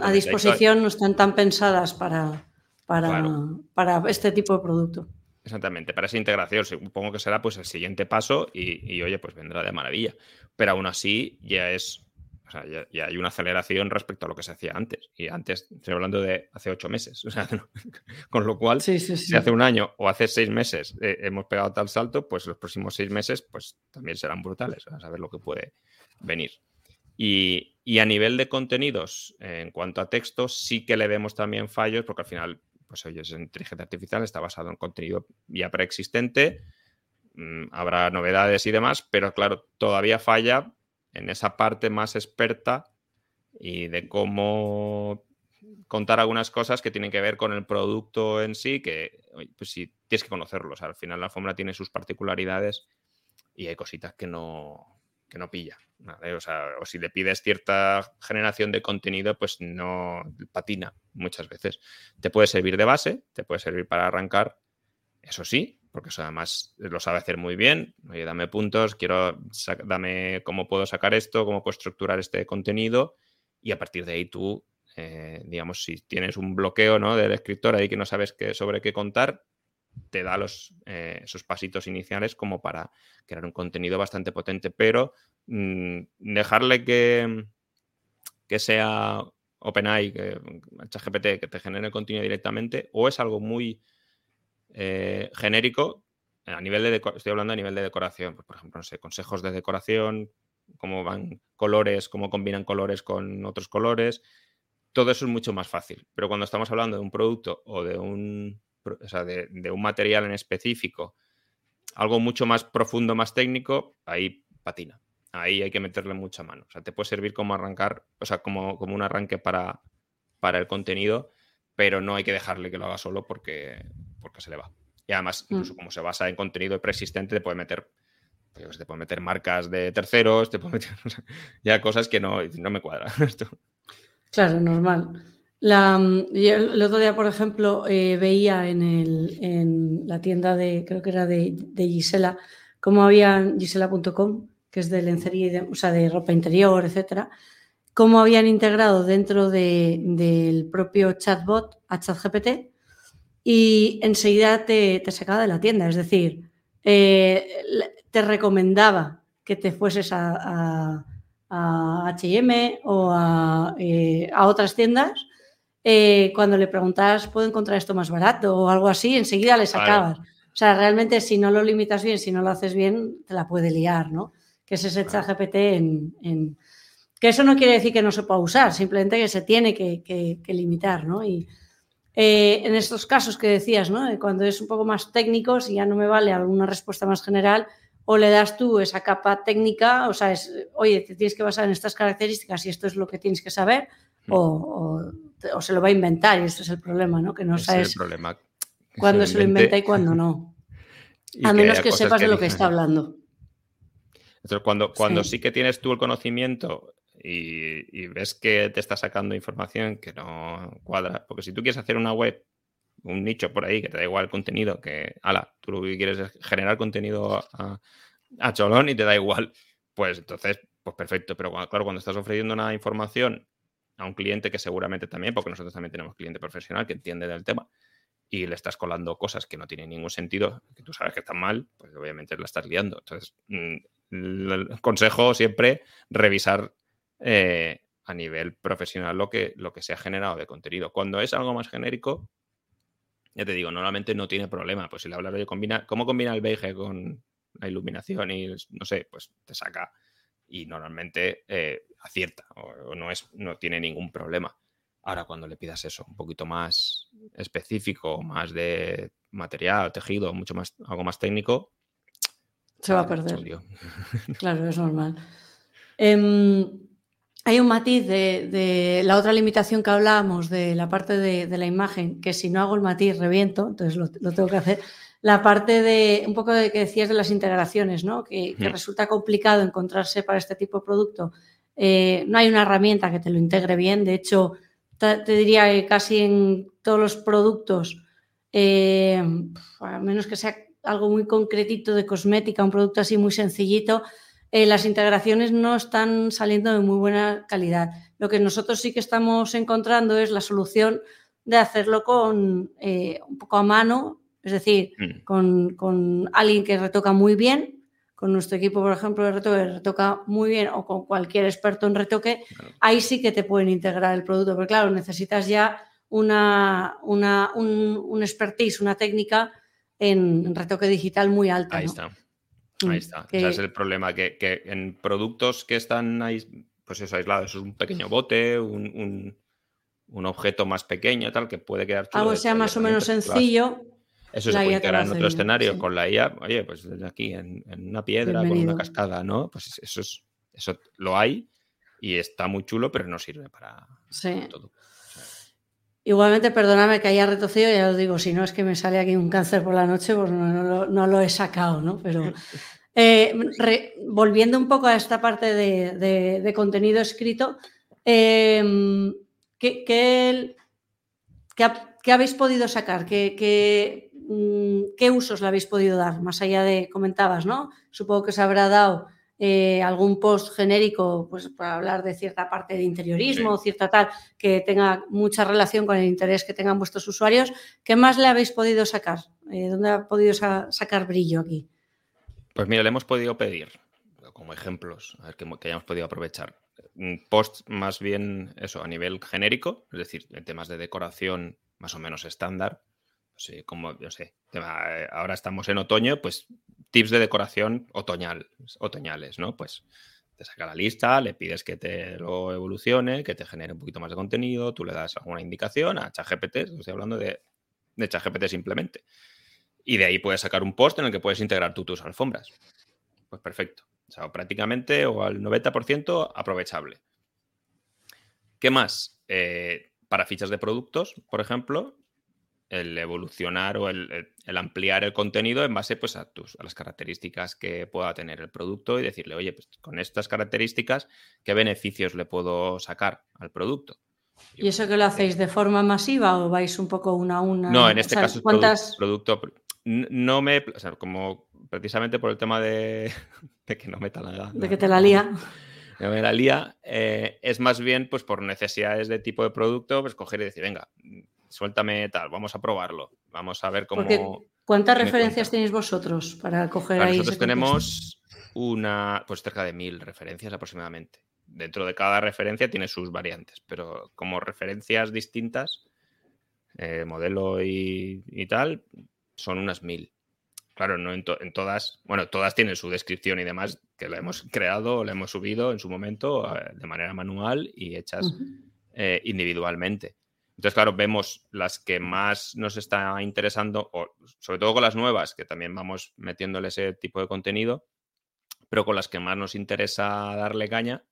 a disposición no están tan pensadas para, para, este tipo de producto. Exactamente, para esa integración supongo que será pues el siguiente paso y, y, oye, pues vendrá de maravilla. Pero aún así ya es o sea, ya, hay una aceleración respecto a lo que se hacía antes. Y antes, estoy hablando de hace ocho meses. O sea, con lo cual, si hace un año o hace seis meses eh, hemos pegado tal salto, pues los próximos seis meses pues también serán brutales. A saber lo que puede venir. Y, a nivel de contenidos, en cuanto a texto, sí que le vemos también fallos, porque al final, pues oye, es inteligencia artificial, está basado en contenido ya preexistente, mm, habrá novedades y demás, pero claro, todavía falla en esa parte más experta y de cómo contar algunas cosas que tienen que ver con el producto en sí, que pues sí, tienes que conocerlos. al final la alfombra tiene sus particularidades y hay cositas que no, que no pilla. O, sea, o si le pides cierta generación de contenido, pues no patina muchas veces. Te puede servir de base, te puede servir para arrancar, eso sí, porque eso además lo sabe hacer muy bien. Oye, dame puntos, quiero, dame cómo puedo sacar esto, cómo puedo estructurar este contenido y a partir de ahí tú, eh, digamos, si tienes un bloqueo ¿no? del escritor ahí que no sabes qué, sobre qué contar, te da los, eh, esos pasitos iniciales como para crear un contenido bastante potente, pero mm, dejarle que, que sea OpenAI, que, ChatGPT, que te genere el contenido directamente, o es algo muy eh, genérico, a nivel de estoy hablando a nivel de decoración, pues, por ejemplo, no sé, consejos de decoración, cómo van colores, cómo combinan colores con otros colores, todo eso es mucho más fácil. Pero cuando estamos hablando de un producto o de un, de, un material en específico, algo mucho más profundo, más técnico, ahí patina. Ahí hay que meterle mucha mano. O sea, te puede servir como arrancar, o sea, como, como un arranque para, para el contenido, pero no hay que dejarle que lo haga solo porque, porque se le va. Y además, mm. incluso como se basa en contenido preexistente, te puede meter pues, te puede meter marcas de terceros, te puede meter ya cosas que no, no me cuadran. Claro, normal. La, el, otro día, por ejemplo, eh, veía en, el, en, la tienda de, creo que era de, de Gisela, cómo habían, gisela.com, que es de lencería, o sea, de ropa interior, etcétera, cómo habían integrado dentro de, del propio chatbot a ChatGPT y enseguida te, te, sacaba de la tienda. Es decir, eh, te recomendaba que te fueses a, a, a HM o a, eh, a, otras tiendas. Eh, cuando le preguntas, ¿puedo encontrar esto más barato o algo así? Enseguida le sacabas. Vale. O sea, realmente si no lo limitas bien, si no lo haces bien, te la puede liar, ¿no? Que es ese chat GPT en, en, Que eso no quiere decir que no se pueda usar, simplemente que se tiene que, que, que limitar, ¿no? Y eh, en estos casos que decías, ¿no? Cuando es un poco más técnico, si ya no me vale alguna respuesta más general, o le das tú esa capa técnica, o sea, es, oye, te tienes que basar en estas características y esto es lo que tienes que saber, mm. o, o, o, se lo va a inventar y este es el problema, ¿no? Que no Ese sabes problema. cuándo se, lo inventa y cuándo no. a menos que, que sepas que de lo que está hablando. Entonces, cuando, cuando sí. sí que tienes tú el conocimiento y, ves que te está sacando información que no cuadra, porque si tú quieres hacer una web, un nicho por ahí que te da igual el contenido, que, ala, tú lo que quieres es generar contenido a, a cholón y te da igual, pues entonces, pues perfecto, pero claro, cuando estás ofreciendo una información a un cliente que seguramente también, porque nosotros también tenemos cliente profesional que entiende del tema, y le estás colando cosas que no tienen ningún sentido, que tú sabes que están mal, pues obviamente la estás liando. Entonces, mm, el consejo siempre revisar eh, a nivel profesional lo que, lo que se ha generado de contenido. Cuando es algo más genérico, ya te digo, normalmente no tiene problema. Pues si le hablas de combina, cómo combina el beige con la iluminación y no sé, pues te saca y normalmente eh, acierta o, o, no, es, no tiene ningún problema. Ahora, cuando le pidas eso un poquito más específico, más de material, tejido, mucho más, algo más técnico, se va a perder. Claro, es normal. Eh, hay un matiz de, de, la otra limitación que hablábamos de la parte de, de, la imagen, que si no hago el matiz reviento, entonces lo, lo, tengo que hacer. La parte de un poco de que decías de las integraciones, ¿no? Que, que resulta complicado encontrarse para este tipo de producto. Eh, no hay una herramienta que te lo integre bien. De hecho, te, te diría que casi en todos los productos, eh, a menos que sea algo muy concretito de cosmética, un producto así muy sencillito, eh, las integraciones no están saliendo de muy buena calidad. Lo que nosotros sí que estamos encontrando es la solución de hacerlo con eh, un poco a mano, es decir, mm. con, con, alguien que retoca muy bien, con nuestro equipo, por ejemplo, de retoque, retoca muy bien, o con cualquier experto en retoque, claro. ahí sí que te pueden integrar el producto, porque claro, necesitas ya una, una un, un, expertise, una técnica en retoque digital muy alta. Ahí ¿no? está. Ahí está. Que... Ese es el problema, que, que, en productos que están ahí, pues eso, aislados, es un pequeño bote, un, un, un, objeto más pequeño, tal, que puede quedar chulo. Algo sea más o menos sencillo. Eso se puede integrar en otro escenario sí. con la IA, oye, pues desde aquí, en, en una piedra, Bienvenido. con una cascada, ¿no? Pues eso, es, eso lo hay y está muy chulo, pero no sirve para, sí. para todo. Igualmente, perdóname que haya retrocedido, ya os digo, si no es que me sale aquí un cáncer por la noche, pues no, no, lo, no lo, he sacado, ¿no? Pero eh, re, volviendo un poco a esta parte de, de, de contenido escrito, eh, ¿qué, qué, qué, qué, habéis podido sacar? ¿Qué, ¿Qué, mm, qué, usos le habéis podido dar? Más allá de, comentabas, ¿no? Supongo que se habrá dado eh, algún post genérico pues, para hablar de cierta parte de interiorismo, sí. cierta tal, que tenga mucha relación con el interés que tengan vuestros usuarios. ¿Qué más le habéis podido sacar? Eh, ¿Dónde ha podido sa sacar brillo aquí? Pues mira, le hemos podido pedir, como ejemplos, a ver que, que hayamos podido aprovechar. Post más bien eso, a nivel genérico, es decir, en temas de decoración más o menos estándar. Sí, como, yo sé, ahora estamos en otoño, pues tips de decoración otoñal, otoñales, ¿no? Pues te saca la lista, le pides que te lo evolucione, que te genere un poquito más de contenido, tú le das alguna indicación a ChatGPT, estoy hablando de, de ChatGPT simplemente. Y de ahí puedes sacar un post en el que puedes integrar tú tus alfombras. Pues perfecto. O sea, prácticamente o al 90% aprovechable. ¿Qué más? Eh, para fichas de productos, por ejemplo, el evolucionar o el, el, ampliar el contenido en base pues, a, tus, a las características que pueda tener el producto y decirle, oye, pues con estas características, ¿qué beneficios le puedo sacar al producto? ¿Y eso que lo hacéis de forma masiva o vais un poco una a una? No, en este caso es producto, No me. O sea, como precisamente por el tema de, que no meta la. De que te la lía. No me la lía. Eh, es más bien pues por necesidades de tipo de producto, pues coger y decir, venga, suéltame tal, vamos a probarlo. Vamos a ver cómo. ¿Cuántas referencias tenéis vosotros para coger ahí? Nosotros tenemos una, pues cerca de mil referencias aproximadamente. Dentro de cada referencia tiene sus variantes, pero como referencias distintas, eh, modelo y, tal, son unas mil. Claro, no en, todas, bueno, todas tienen su descripción y demás, que la hemos creado o la hemos subido en su momento eh, de manera manual y hechas eh, individualmente. Entonces, claro, vemos las que más nos está interesando, o sobre todo con las nuevas, que también vamos metiéndole ese tipo de contenido, pero con las que más nos interesa darle caña,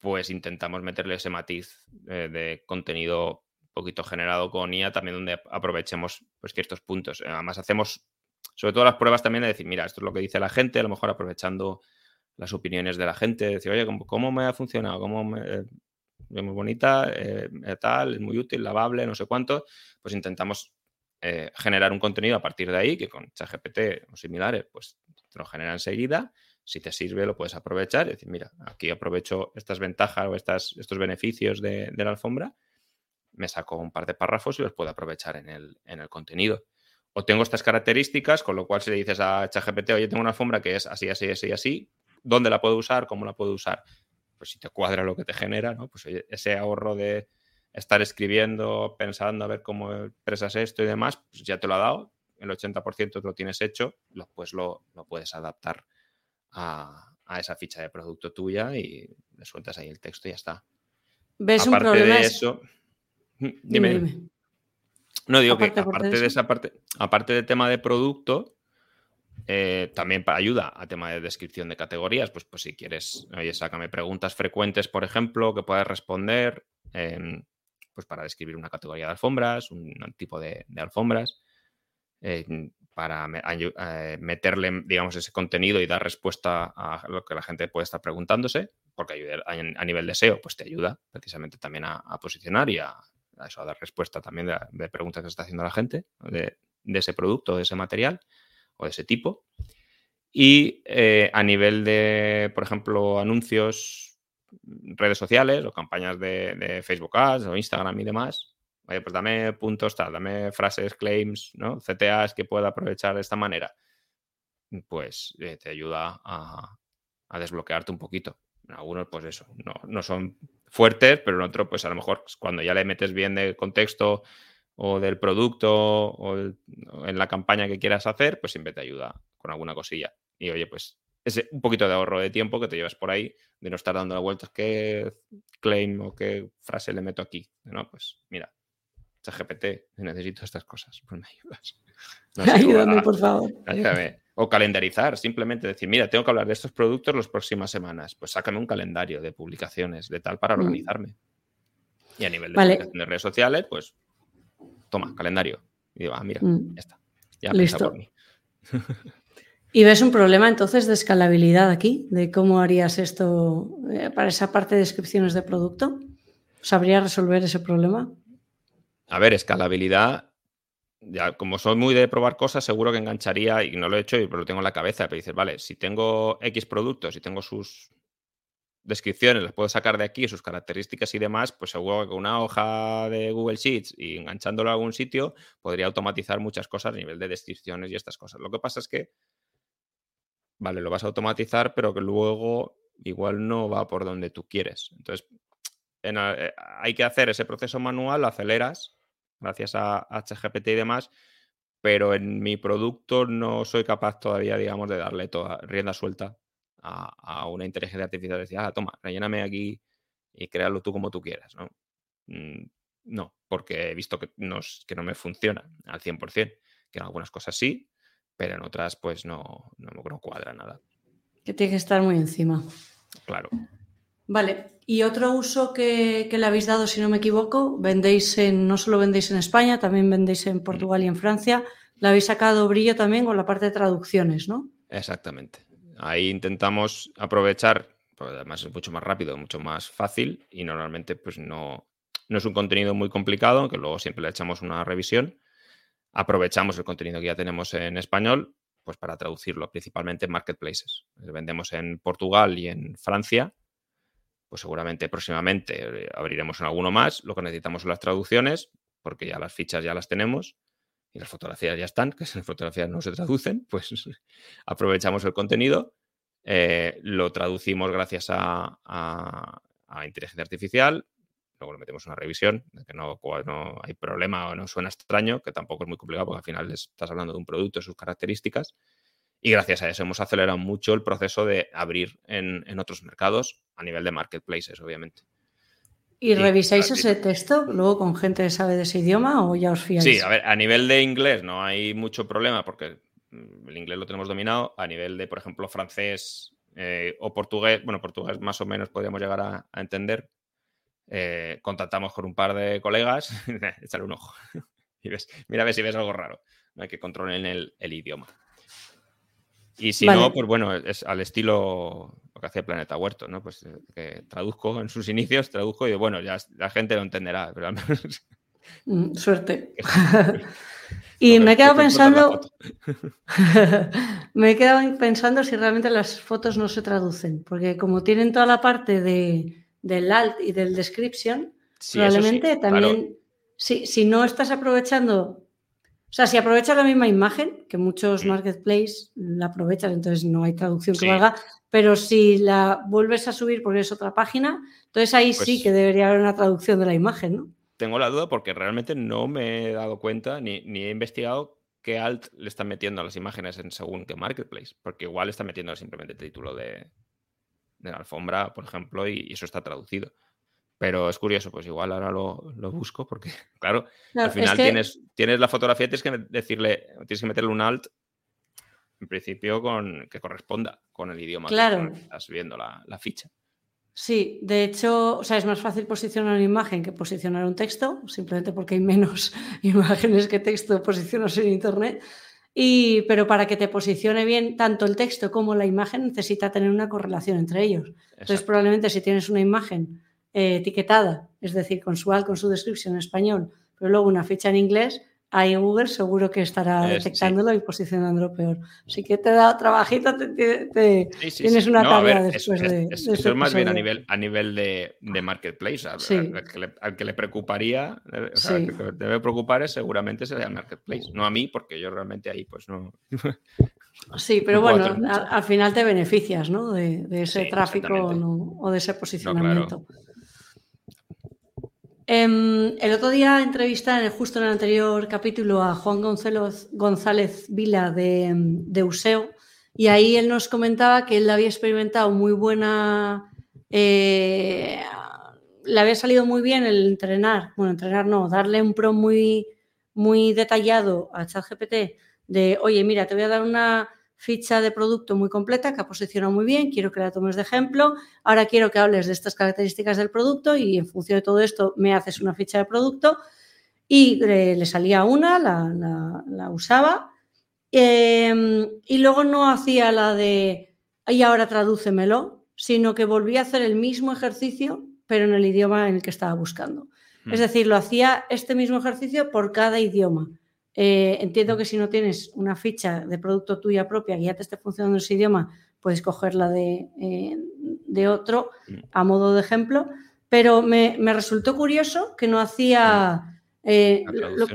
pues intentamos meterle ese matiz eh, de contenido un poquito generado con IA, también donde aprovechemos pues, ciertos puntos. Además, hacemos sobre todo las pruebas también de decir, mira, esto es lo que dice la gente, a lo mejor aprovechando las opiniones de la gente, decir, oye, ¿cómo, me ha funcionado? ¿Cómo me, es muy bonita, eh, tal, es muy útil, lavable, no sé cuánto, pues intentamos eh, generar un contenido a partir de ahí, que con ChatGPT o similares, pues te lo genera enseguida si te sirve, lo puedes aprovechar y decir, mira, aquí aprovecho estas ventajas o estas, estos beneficios de, la alfombra, me saco un par de párrafos y los puedo aprovechar en el, en el contenido. O tengo estas características, con lo cual si le dices a ChatGPT, oye, tengo una alfombra que es así, así, así, así, ¿dónde la puedo usar? ¿Cómo la puedo usar? Pues si te cuadra lo que te genera, ¿no? Pues ese ahorro de estar escribiendo, pensando a ver cómo expresas esto y demás, pues ya te lo ha dado, el 80% te lo tienes hecho, pues lo, lo puedes adaptar a, esa ficha de producto tuya y le sueltas ahí el texto y ya está. ¿Ves aparte un problema? de eso. Dime, No, digo que aparte de, esa parte, aparte del tema de producto, eh, también para ayuda a tema de descripción de categorías, pues, pues si quieres, oye, sácame preguntas frecuentes, por ejemplo, que puedas responder, pues para describir una categoría de alfombras, un, tipo de, alfombras para eh, meterle, digamos, ese contenido y dar respuesta a lo que la gente puede estar preguntándose, porque a nivel de SEO, pues te ayuda precisamente también a, posicionar y a, eso, a dar respuesta también de, preguntas que está haciendo la gente, de, ese producto, de ese material o de ese tipo. Y eh, a nivel de, por ejemplo, anuncios, redes sociales o campañas de, de Facebook Ads o Instagram y demás, Oye, pues dame puntos, tal, dame frases, claims, ¿no? CTAs que pueda aprovechar de esta manera. Pues eh, te ayuda a, desbloquearte un poquito. algunos, pues eso, no, son fuertes, pero en otro, pues a lo mejor cuando ya le metes bien de contexto o del producto o, en la campaña que quieras hacer, pues siempre te ayuda con alguna cosilla. Y oye, pues es un poquito de ahorro de tiempo que te llevas por ahí, de no estar dando la vuelta, qué claim o qué frase le meto aquí. ¿no? Pues mira, GPT, necesito estas cosas, pues me ayudas. Ayúdame, por favor. Ayúdame. O calendarizar, simplemente decir, mira, tengo que hablar de estos productos las próximas semanas. Pues sácame un calendario de publicaciones, de tal, para mm. organizarme. Y a nivel de, redes sociales, pues toma, calendario. Y digo, ah, mira, mm. ya está. Ya Listo. Por mí. ¿Y ves un problema entonces de escalabilidad aquí? ¿De cómo harías esto eh, para esa parte de descripciones de producto? ¿Sabría resolver ese problema? A ver, escalabilidad, ya como soy muy de probar cosas, seguro que engancharía, y no lo he hecho, pero lo tengo en la cabeza, pero dices, vale, si tengo X productos y tengo sus descripciones, las puedo sacar de aquí, sus características y demás, pues seguro que con una hoja de Google Sheets y enganchándolo a algún sitio, podría automatizar muchas cosas a nivel de descripciones y estas cosas. Lo que pasa es que, vale, lo vas a automatizar, pero que luego igual no va por donde tú quieres. Entonces, eh, hay que hacer ese proceso manual, lo aceleras gracias a HGPT y demás, pero en mi producto no soy capaz todavía, digamos, de darle toda rienda suelta a, una inteligencia artificial. Decir, ah, toma, relléname aquí y créalo tú como tú quieras, ¿no? Mm, no, porque he visto que no, que no me funciona al 100%, que en algunas cosas sí, pero en otras pues no, no, no cuadra nada. Que tiene que estar muy encima. Claro. Vale, y otro uso que, le habéis dado, si no me equivoco, vendéis en, no solo vendéis en España, también vendéis en Portugal y en Francia. Le habéis sacado brillo también con la parte de traducciones, ¿no? Exactamente. Ahí intentamos aprovechar, además es mucho más rápido, mucho más fácil y normalmente pues no, no es un contenido muy complicado, que luego siempre le echamos una revisión. Aprovechamos el contenido que ya tenemos en español pues para traducirlo, principalmente en marketplaces. Vendemos en Portugal y en Francia, pues seguramente próximamente eh, abriremos en alguno más. Lo que necesitamos son las traducciones, porque ya las fichas ya las tenemos las fotografías ya están, que las fotografías no se traducen, pues aprovechamos el contenido, eh, lo traducimos gracias a, inteligencia artificial, luego le metemos una revisión, de que no, no, hay problema o no suena extraño, que tampoco es muy complicado porque al final estás hablando de un producto y sus características. Y gracias a eso hemos acelerado mucho el proceso de abrir en, otros mercados a nivel de marketplaces, obviamente. ¿Y, revisáis ese texto luego con gente que sabe de ese idioma o ya os fiáis? Sí, a ver, a nivel de inglés no hay mucho problema porque mm, el inglés lo tenemos dominado. A nivel de, por ejemplo, francés eh, o portugués, bueno, portugués más o menos podríamos llegar a, entender. Eh, contactamos con un par de colegas, echarle un ojo y ves, mira a ver si ves algo raro. No hay que controlar el, el idioma. Y si no, pues bueno, es al estilo lo que hacía Planeta Huerto, ¿no? Pues eh, que traduzco en sus inicios, traduzco y bueno, ya la gente lo entenderá, pero al menos... Mm, suerte. y me he quedado pensando. me he quedado pensando si realmente las fotos no se traducen, porque como tienen toda la parte de, del alt y del description, probablemente también. Si, si no estás aprovechando o sea, si aprovechas la misma imagen, que muchos mm. marketplaces la aprovechan, entonces no hay traducción que valga, pero si la vuelves a subir porque es otra página, entonces ahí sí pues que debería haber una traducción de la imagen, ¿no? Tengo la duda porque realmente no me he dado cuenta ni, he investigado qué alt le están metiendo a las imágenes en según qué marketplace, porque igual está metiendo simplemente el título de, la alfombra, por ejemplo, y eso está traducido. Pero es curioso, pues igual ahora lo, busco porque, claro, al final tienes, tienes la fotografía, tienes que decirle, tienes que meterle un alt, en principio, con que corresponda con el idioma claro. que estás viendo la, ficha. Sí, de hecho, o sea, es más fácil posicionar una imagen que posicionar un texto, simplemente porque hay menos imágenes que texto posicionas en Internet. Y, pero para que te posicione bien tanto el texto como la imagen necesita tener una correlación entre ellos. Entonces, probablemente si tienes una imagen eh, etiquetada, es decir, con su alt, con su descripción en español, pero luego una fecha en inglés, ahí Google seguro que estará detectándolo y posicionándolo peor. Así que te dado trabajito, te, tienes una tarea después de, Eso es más bien a nivel, a nivel de, marketplace. Al, que le, preocuparía, eh, o sea, que debe preocupar es seguramente sería el marketplace, no a mí, porque yo realmente ahí pues no. Sí, pero bueno, al, final te beneficias ¿no? de, ese tráfico o, de ese posicionamiento. Em, el otro día entrevisté justo en el anterior capítulo a Juan González, González Vila de, de, Useo y ahí él nos comentaba que él había experimentado muy buena, eh, le había salido muy bien el entrenar, bueno, entrenar no, darle un pro muy, muy detallado a ChatGPT de, oye, mira, te voy a dar una ficha de producto muy completa que ha posicionado muy bien, quiero que la tomes de ejemplo, ahora quiero que hables de estas características del producto y en función de todo esto me haces una ficha de producto y le, salía una, la, usaba em, y luego no hacía la de, y ahora tradúcemelo, sino que volvía a hacer el mismo ejercicio pero en el idioma en el que estaba buscando. Es mm. decir, lo hacía este mismo ejercicio por cada idioma. Eh, entiendo que si no tienes una ficha de producto tuya propia que ya te esté funcionando ese idioma, puedes cogerla de, eh, de otro a modo de ejemplo, pero me, resultó curioso que no hacía, eh,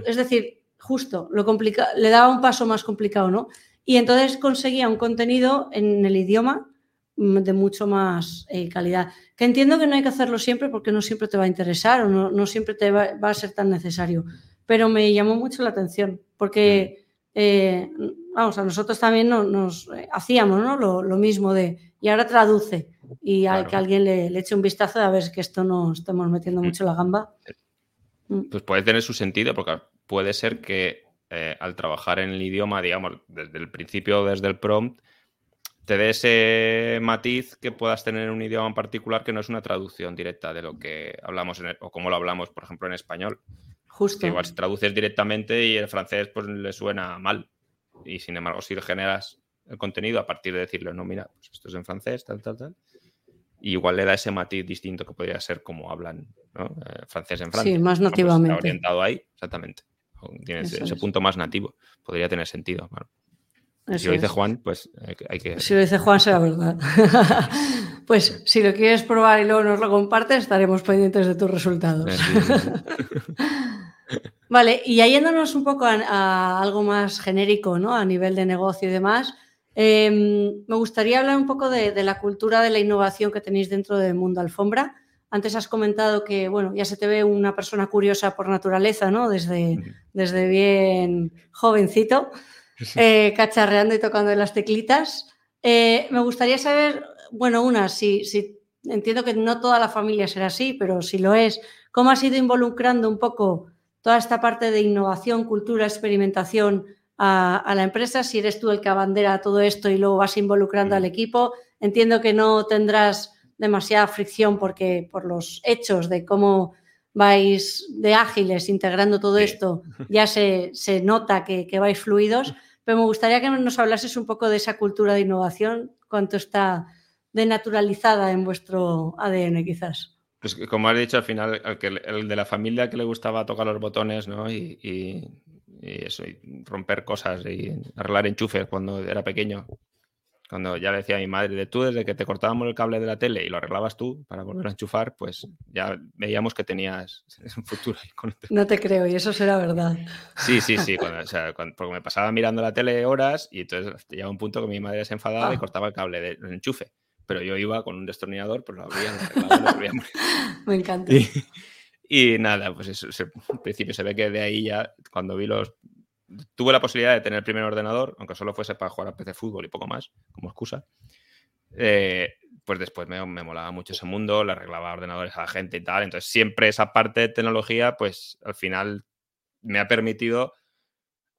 es decir, justo, lo le daba un paso más complicado, ¿no? Y entonces conseguía un contenido en el idioma mm, de mucho más calidad. Que entiendo que no hay que hacerlo siempre porque no siempre te va a interesar o no, no siempre te va, va, a ser tan necesario pero me llamó mucho la atención porque, eh, vamos, a nosotros también nos, eh, hacíamos ¿no? lo, mismo de, y ahora traduce y a que alguien le, eche un vistazo a ver que esto no estamos metiendo mm. mucho la gamba. Mm. Pues puede tener su sentido porque puede ser que eh, al trabajar en el idioma, digamos, desde el principio, desde el prompt, te dé ese matiz que puedas tener en un idioma en particular que no es una traducción directa de lo que hablamos o como lo hablamos, por ejemplo, en español. Justo. igual si traduces directamente y el francés pues le suena mal. Y sin embargo, si generas el contenido a partir de decirle, no, mira, pues esto es en francés, tal, tal, tal. igual le da ese matiz distinto que podría ser como hablan eh, francés en Francia. Sí, más pues nativamente. orientado ahí, exactamente. Tiene ese, punto más nativo. Podría tener sentido. si lo dice Juan, pues hay que, Si lo dice Juan, será verdad. pues si lo quieres probar y luego nos lo compartes, estaremos pendientes de tus resultados. vale, y yéndonos un poco a, algo más genérico, ¿no? A nivel de negocio y demás. Em, me gustaría hablar un poco de, de, la cultura de la innovación que tenéis dentro del mundo alfombra. Antes has comentado que, bueno, ya se te ve una persona curiosa por naturaleza, ¿no? Desde, desde bien jovencito, eh, cacharreando y tocando las teclitas. Eh, me gustaría saber, bueno, una, si, si entiendo que no toda la familia será así, pero si lo es, ¿cómo has ido involucrando un poco toda esta parte de innovación, cultura, experimentación a, a, la empresa? Si eres tú el que abandera todo esto y luego vas involucrando al equipo, entiendo que no tendrás demasiada fricción porque por los hechos de cómo vais de ágiles integrando todo esto, ya se, se nota que, que, vais fluidos, pero me gustaría que nos hablases un poco de esa cultura de innovación, cuánto está denaturalizada en vuestro ADN quizás. Pues como has dicho al final, el, el de la familia que le gustaba tocar los botones ¿no? y, y, y eso, y romper cosas y arreglar enchufes cuando era pequeño, cuando ya le decía a mi madre, de tú desde que te cortábamos el cable de la tele y lo arreglabas tú para volver a enchufar, pues ya veíamos que tenías un futuro. No te creo, y eso será verdad. Sí, sí, sí, porque me pasaba mirando la tele horas y entonces llegaba un punto que mi madre se enfadaba y ah. cortaba el cable del enchufe. Pero yo iba con un destornillador, pues lo abría, lo arreglaba, Me encanta. Y, nada, pues eso, al principio se ve que de ahí ya, cuando vi los tuve la posibilidad de tener el primer ordenador, aunque solo fuese para jugar a PC fútbol y poco más, como excusa. Eh, pues después me, me, molaba mucho ese mundo, le arreglaba ordenadores a la gente y tal. Entonces, siempre esa parte de tecnología, pues al final me ha permitido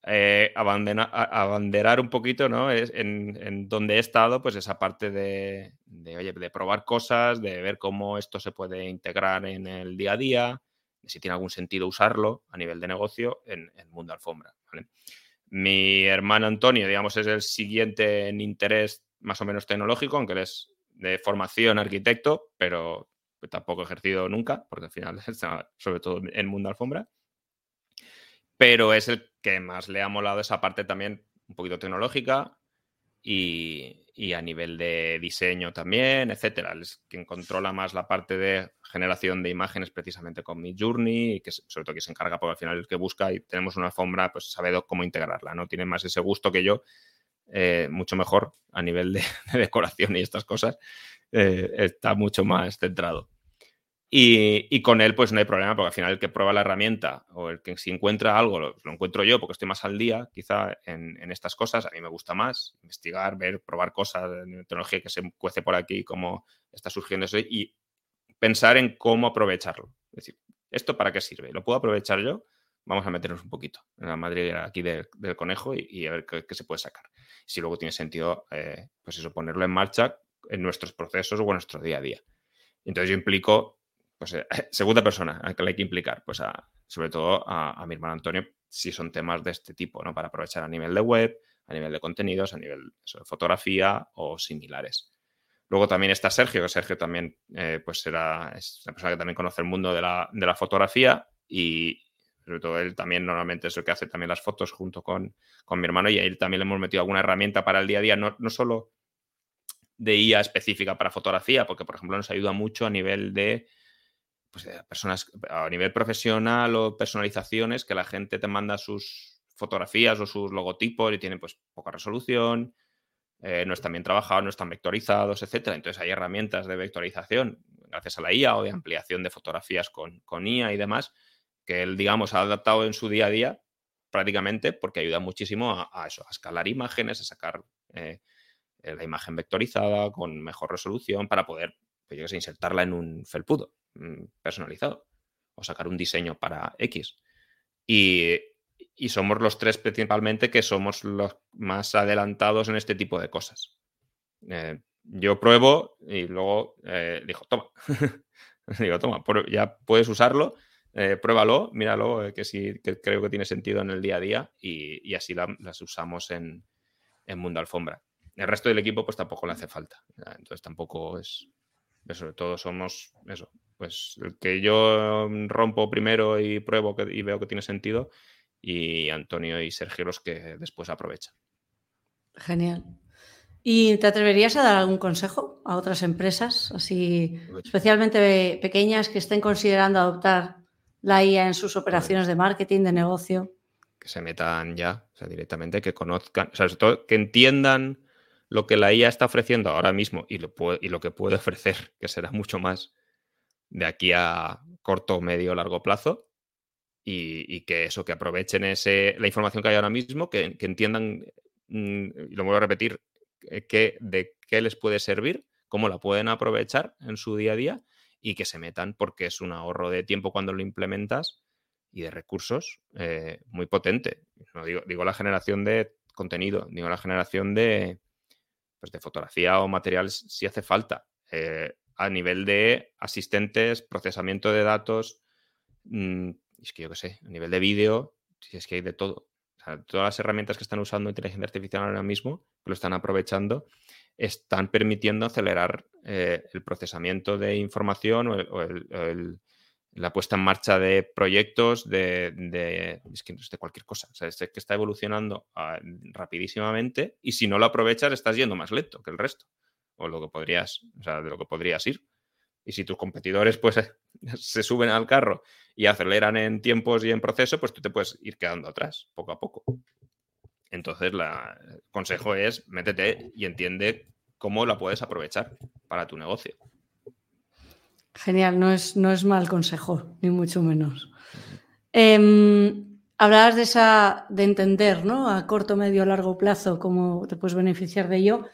eh, abanderar, un poquito, ¿no? En, en, donde he estado, pues esa parte de, oye, de probar cosas, de ver cómo esto se puede integrar en el día a día, si tiene algún sentido usarlo a nivel de negocio en el mundo alfombra. Mi hermano Antonio, digamos, es el siguiente en interés más o menos tecnológico, aunque él es de formación arquitecto, pero tampoco he ejercido nunca, porque al final sobre todo en mundo alfombra. Pero es el que más le ha molado esa parte también un poquito tecnológica y, a nivel de diseño también, etcétera. Es quien controla más la parte de generación de imágenes precisamente con mi Journey, y que sobre todo que se encarga porque al final el que busca y tenemos una alfombra, pues sabe cómo integrarla, ¿no? Tiene más ese gusto que yo, eh, mucho mejor a nivel de, decoración y estas cosas, eh, está mucho más centrado. Y, con él, pues no hay problema, porque al final el que prueba la herramienta o el que si encuentra algo, lo, encuentro yo, porque estoy más al día, quizá en, estas cosas. A mí me gusta más investigar, ver, probar cosas, tecnología que se cuece por aquí, cómo está surgiendo eso. Y pensar en cómo aprovecharlo. Es decir, ¿esto para qué sirve? ¿Lo puedo aprovechar yo? Vamos a meternos un poquito en la madriguera aquí del, conejo y, a ver qué, se puede sacar. Si luego tiene sentido, eh, pues eso, ponerlo en marcha en nuestros procesos o en nuestro día a día. Entonces yo implico, pues, eh, segunda persona a la que hay que implicar, pues a, sobre todo a, mi hermano Antonio, si son temas de este tipo, ¿no? Para aprovechar a nivel de web, a nivel de contenidos, a nivel de fotografía o similares. Luego también está Sergio, que Sergio también eh, pues será, es una persona que también conoce el mundo de la, de la, fotografía y sobre todo él también normalmente es el que hace también las fotos junto con, con mi hermano y a él también le hemos metido alguna herramienta para el día a día, no, no solo de IA específica para fotografía, porque por ejemplo nos ayuda mucho a nivel de, pues, de personas, a nivel profesional o personalizaciones, que la gente te manda sus fotografías o sus logotipos y tiene pues poca resolución, eh, no están bien trabajados, no están vectorizados, etcétera. Entonces hay herramientas de vectorización gracias a la IA o de ampliación de fotografías con, con IA y demás, que él, digamos, ha adaptado en su día a día prácticamente porque ayuda muchísimo a, eso, a escalar imágenes, a sacar eh, la imagen vectorizada con mejor resolución para poder, pues yo sé, insertarla en un felpudo personalizado o sacar un diseño para X. Y somos los tres principalmente que somos los más adelantados en este tipo de cosas. Eh, yo pruebo y luego eh, digo, toma, digo, toma, ya puedes usarlo, eh, pruébalo, míralo, que sí, que creo que tiene sentido en el día a día y, así las usamos en, en, Mundo Alfombra. El resto del equipo pues tampoco le hace falta, entonces tampoco es, sobre todo somos eso, pues el que yo rompo primero y pruebo y veo que tiene sentido y Antonio y Sergio los que después aprovechan. Genial. ¿Y te atreverías a dar algún consejo a otras empresas, así especialmente pequeñas, que estén considerando adoptar la IA en sus operaciones de marketing, de negocio? Que se metan ya, o sea, directamente, que conozcan, o sea, sobre todo que entiendan lo que la IA está ofreciendo ahora mismo y lo, y lo que puede ofrecer, que será mucho más de aquí a corto, medio, largo plazo. Y, que eso, que aprovechen ese, la información que hay ahora mismo, que, que entiendan, mm, y lo vuelvo a repetir, eh, de qué les puede servir, cómo la pueden aprovechar en su día a día y que se metan porque es un ahorro de tiempo cuando lo implementas y de recursos eh, muy potente. No digo, digo, la generación de contenido, digo la generación de, pues de fotografía o material si hace falta. Eh, a nivel de asistentes, procesamiento de datos, mm, es que yo qué sé, a nivel de vídeo, es que hay de todo todas las herramientas que están usando inteligencia artificial ahora mismo, que lo están aprovechando, están permitiendo acelerar eh, el procesamiento de información o, la puesta en marcha de proyectos de, de, de cualquier cosa. O sea, es que está evolucionando ah, rapidísimamente y si no lo aprovechas estás yendo más lento que el resto o lo que podrías, o sea, de lo que podrías ir. Y si tus competidores pues se suben al carro y aceleran en tiempos y en proceso, pues tú te puedes ir quedando atrás poco a poco. Entonces, el consejo es métete y entiende cómo la puedes aprovechar para tu negocio. Genial, no es, no es mal consejo, ni mucho menos. Eh, hablabas de esa, de entender, ¿no? A corto, medio, largo plazo, cómo te puedes beneficiar de ello.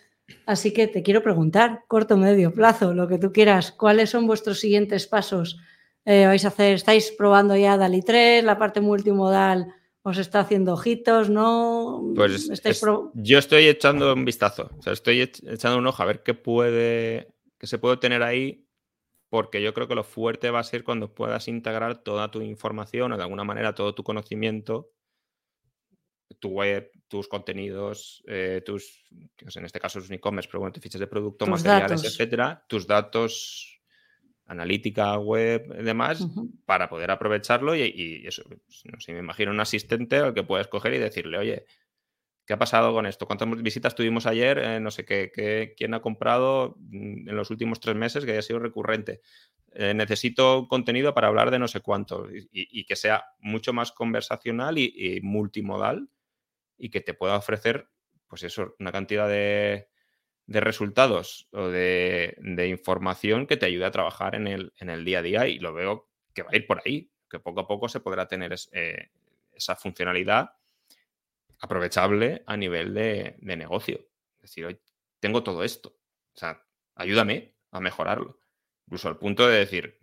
Así que te quiero preguntar, corto, medio plazo, lo que tú quieras, ¿cuáles son vuestros siguientes pasos? Eh, vais a hacer, estáis probando ya DALI 3, la parte multimodal os está haciendo ojitos, ¿no? Pues yo estoy echando un vistazo, o sea, estoy echando un ojo a ver qué puede, qué se puede tener ahí, porque yo creo que lo fuerte va a ser cuando puedas integrar toda tu información o de alguna manera todo tu conocimiento tu web, tus contenidos, eh, tus, en este caso es un e-commerce, pero bueno, tus fichas de producto, materiales, etcétera, tus datos, analítica web demás, para poder aprovecharlo y, eso, pues, no sé, me imagino un asistente al que puedes coger y decirle, oye, ¿qué ha pasado con esto? ¿Cuántas visitas tuvimos ayer? Eh, no sé qué, quién ha comprado mm, en los últimos tres meses que haya sido recurrente. Eh, necesito contenido para hablar de no sé cuánto y, que sea mucho más conversacional y multimodal y que te pueda ofrecer, pues eso, una cantidad de, resultados o de, información que te ayude a trabajar en el, en el, día a día y lo veo que va a ir por ahí, que poco a poco se podrá tener eh, esa funcionalidad aprovechable a nivel de, negocio. Es decir, hoy tengo todo esto, o sea, ayúdame a mejorarlo. Incluso al punto de decir,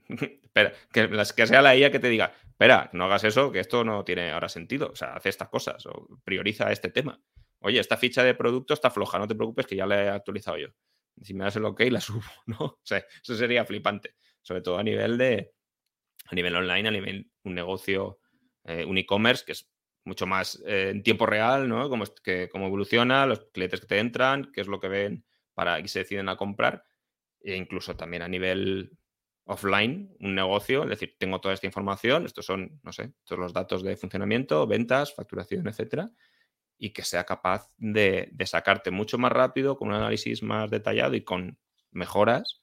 espera, que, que sea la IA que te diga, espera, no hagas eso, que esto no tiene ahora sentido. O sea, hace estas cosas o prioriza este tema. Oye, esta ficha de producto está floja, no te preocupes que ya la he actualizado yo. Si me das el ok, la subo, ¿no? O sea, eso sería flipante. Sobre todo a nivel de, a nivel online, a nivel un negocio, eh, un e-commerce que es mucho más eh, en tiempo real, ¿no? Cómo, que, cómo evoluciona, los clientes que te entran, qué es lo que ven para que se deciden a comprar. E incluso también a nivel offline un negocio, es decir, tengo toda esta información, estos son, no sé, todos los datos de funcionamiento, ventas, facturación, etcétera, y que sea capaz de, sacarte mucho más rápido, con un análisis más detallado y con mejoras,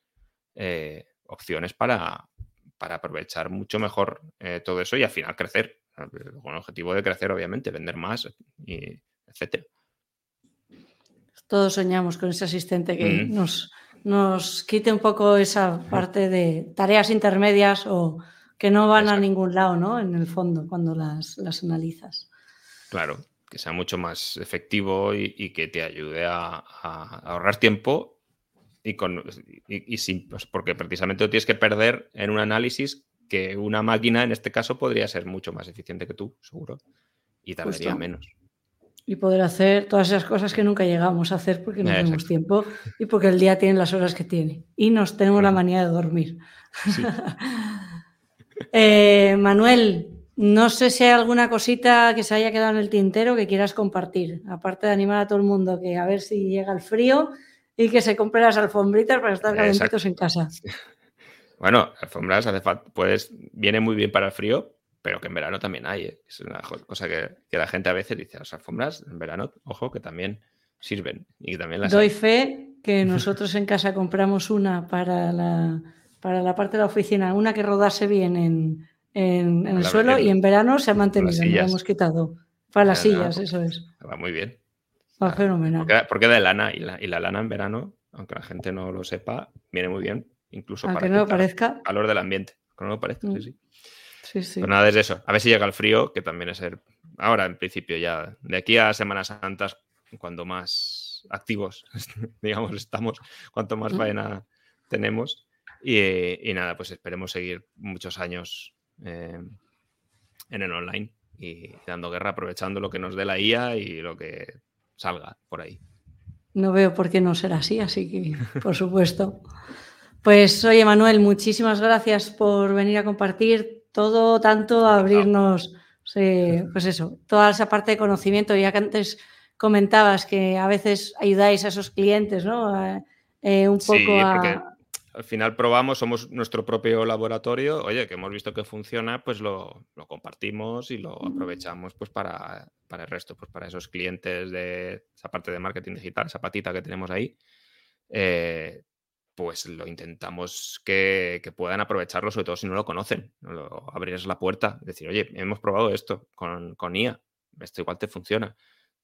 eh, opciones para, para, aprovechar mucho mejor eh, todo eso y al final crecer, con el objetivo de crecer, obviamente, vender más, y etcétera. Todos soñamos con ese asistente que nos nos quite un poco esa parte de tareas intermedias o que no van a ningún lado, ¿no? En el fondo, cuando las, analizas. Claro, que sea mucho más efectivo y, que te ayude a, ahorrar tiempo y, con, y, sin, pues, porque precisamente tienes que perder en un análisis que una máquina, en este caso, podría ser mucho más eficiente que tú, seguro, y tardaría menos y poder hacer todas esas cosas que nunca llegamos a hacer porque no tenemos tiempo y porque el día tiene las horas que tiene y nos tenemos la manía de dormir. Eh, Manuel, no sé si hay alguna cosita que se haya quedado en el tintero que quieras compartir, aparte de animar a todo el mundo que a ver si llega el frío y que se compre las alfombritas para estar calentitos en casa. Bueno, alfombras hace falta, pues viene muy bien para el frío, pero que en verano también hay. ¿eh? Es una cosa que, la gente a veces dice, las alfombras en verano, ojo, que también sirven. Y también las Doy fe que nosotros en casa compramos una para la, para la parte de la oficina, una que rodase bien en, el suelo y en verano se ha mantenido, la hemos quitado. Para las sillas, eso es. Va muy bien. Va fenomenal. Porque, de lana y la, lana en verano, aunque la gente no lo sepa, viene muy bien, incluso aunque para no parezca. calor del ambiente. Que no lo parezca, mm. sí. Sí, sí. Pues nada, es eso. A ver si llega el frío, que también es el... ahora en principio ya, de aquí a Semanas Santas, cuando más activos, digamos, estamos, cuanto más faena tenemos. Y, nada, pues esperemos seguir muchos años eh, en el online y dando guerra, aprovechando lo que nos dé la IA y lo que salga por ahí. No veo por qué no será así, así que, por supuesto. Pues oye, Manuel, muchísimas gracias por venir a compartir todo, tanto, abrirnos, pues eso, toda esa parte de conocimiento, ya que antes comentabas que a veces ayudáis a esos clientes, ¿no? Eh, un poco a al final probamos, somos nuestro propio laboratorio, oye, que hemos visto que funciona, pues lo, compartimos y lo aprovechamos pues para, el resto, pues para esos clientes de esa parte de marketing digital, esa patita que tenemos ahí, eh, pues lo intentamos que, puedan aprovecharlo, sobre todo si no lo conocen, abrirles la puerta, decir, oye, hemos probado esto con, con IA, esto igual te funciona,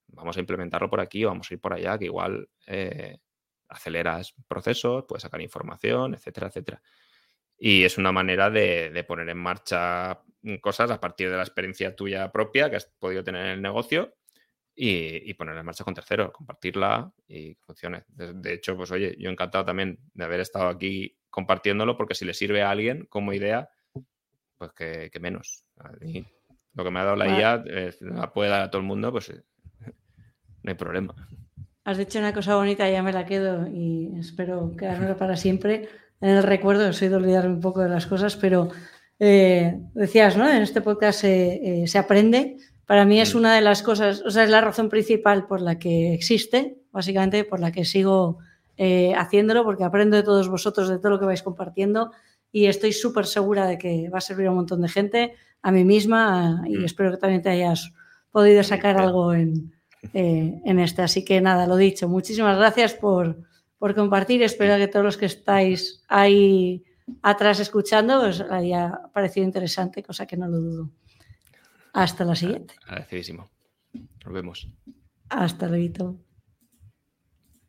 vamos a implementarlo por aquí o vamos a ir por allá, que igual... Eh, aceleras procesos, puedes sacar información, etcétera, etcétera. Y es una manera de, poner en marcha cosas a partir de la experiencia tuya propia que has podido tener en el negocio y, ponerla en marcha con terceros, compartirla y que funcione. De, hecho, pues oye, yo encantado también de haber estado aquí compartiéndolo porque si le sirve a alguien como idea, pues que, menos. lo que me ha dado la IA eh, la puede dar a todo el mundo, pues eh, no hay problema. Has dicho una cosa bonita, ya me la quedo y espero quedármela para siempre en el recuerdo. Soy de olvidarme un poco de las cosas, pero eh, decías, ¿no? En este podcast se, eh, aprende. Para mí es mm. una de las cosas, o sea, es la razón principal por la que existe, básicamente por la que sigo eh, haciéndolo, porque aprendo de todos vosotros, de todo lo que vais compartiendo y estoy súper segura de que va a servir a un montón de gente, a mí misma y mm. espero que también te hayas podido sacar algo en, eh, en este. Así que nada, lo dicho, muchísimas gracias por, compartir. Espero que todos los que estáis ahí atrás escuchando os haya parecido interesante, cosa que no lo dudo. Hasta la siguiente. Agradecidísimo. Nos vemos. Hasta luego.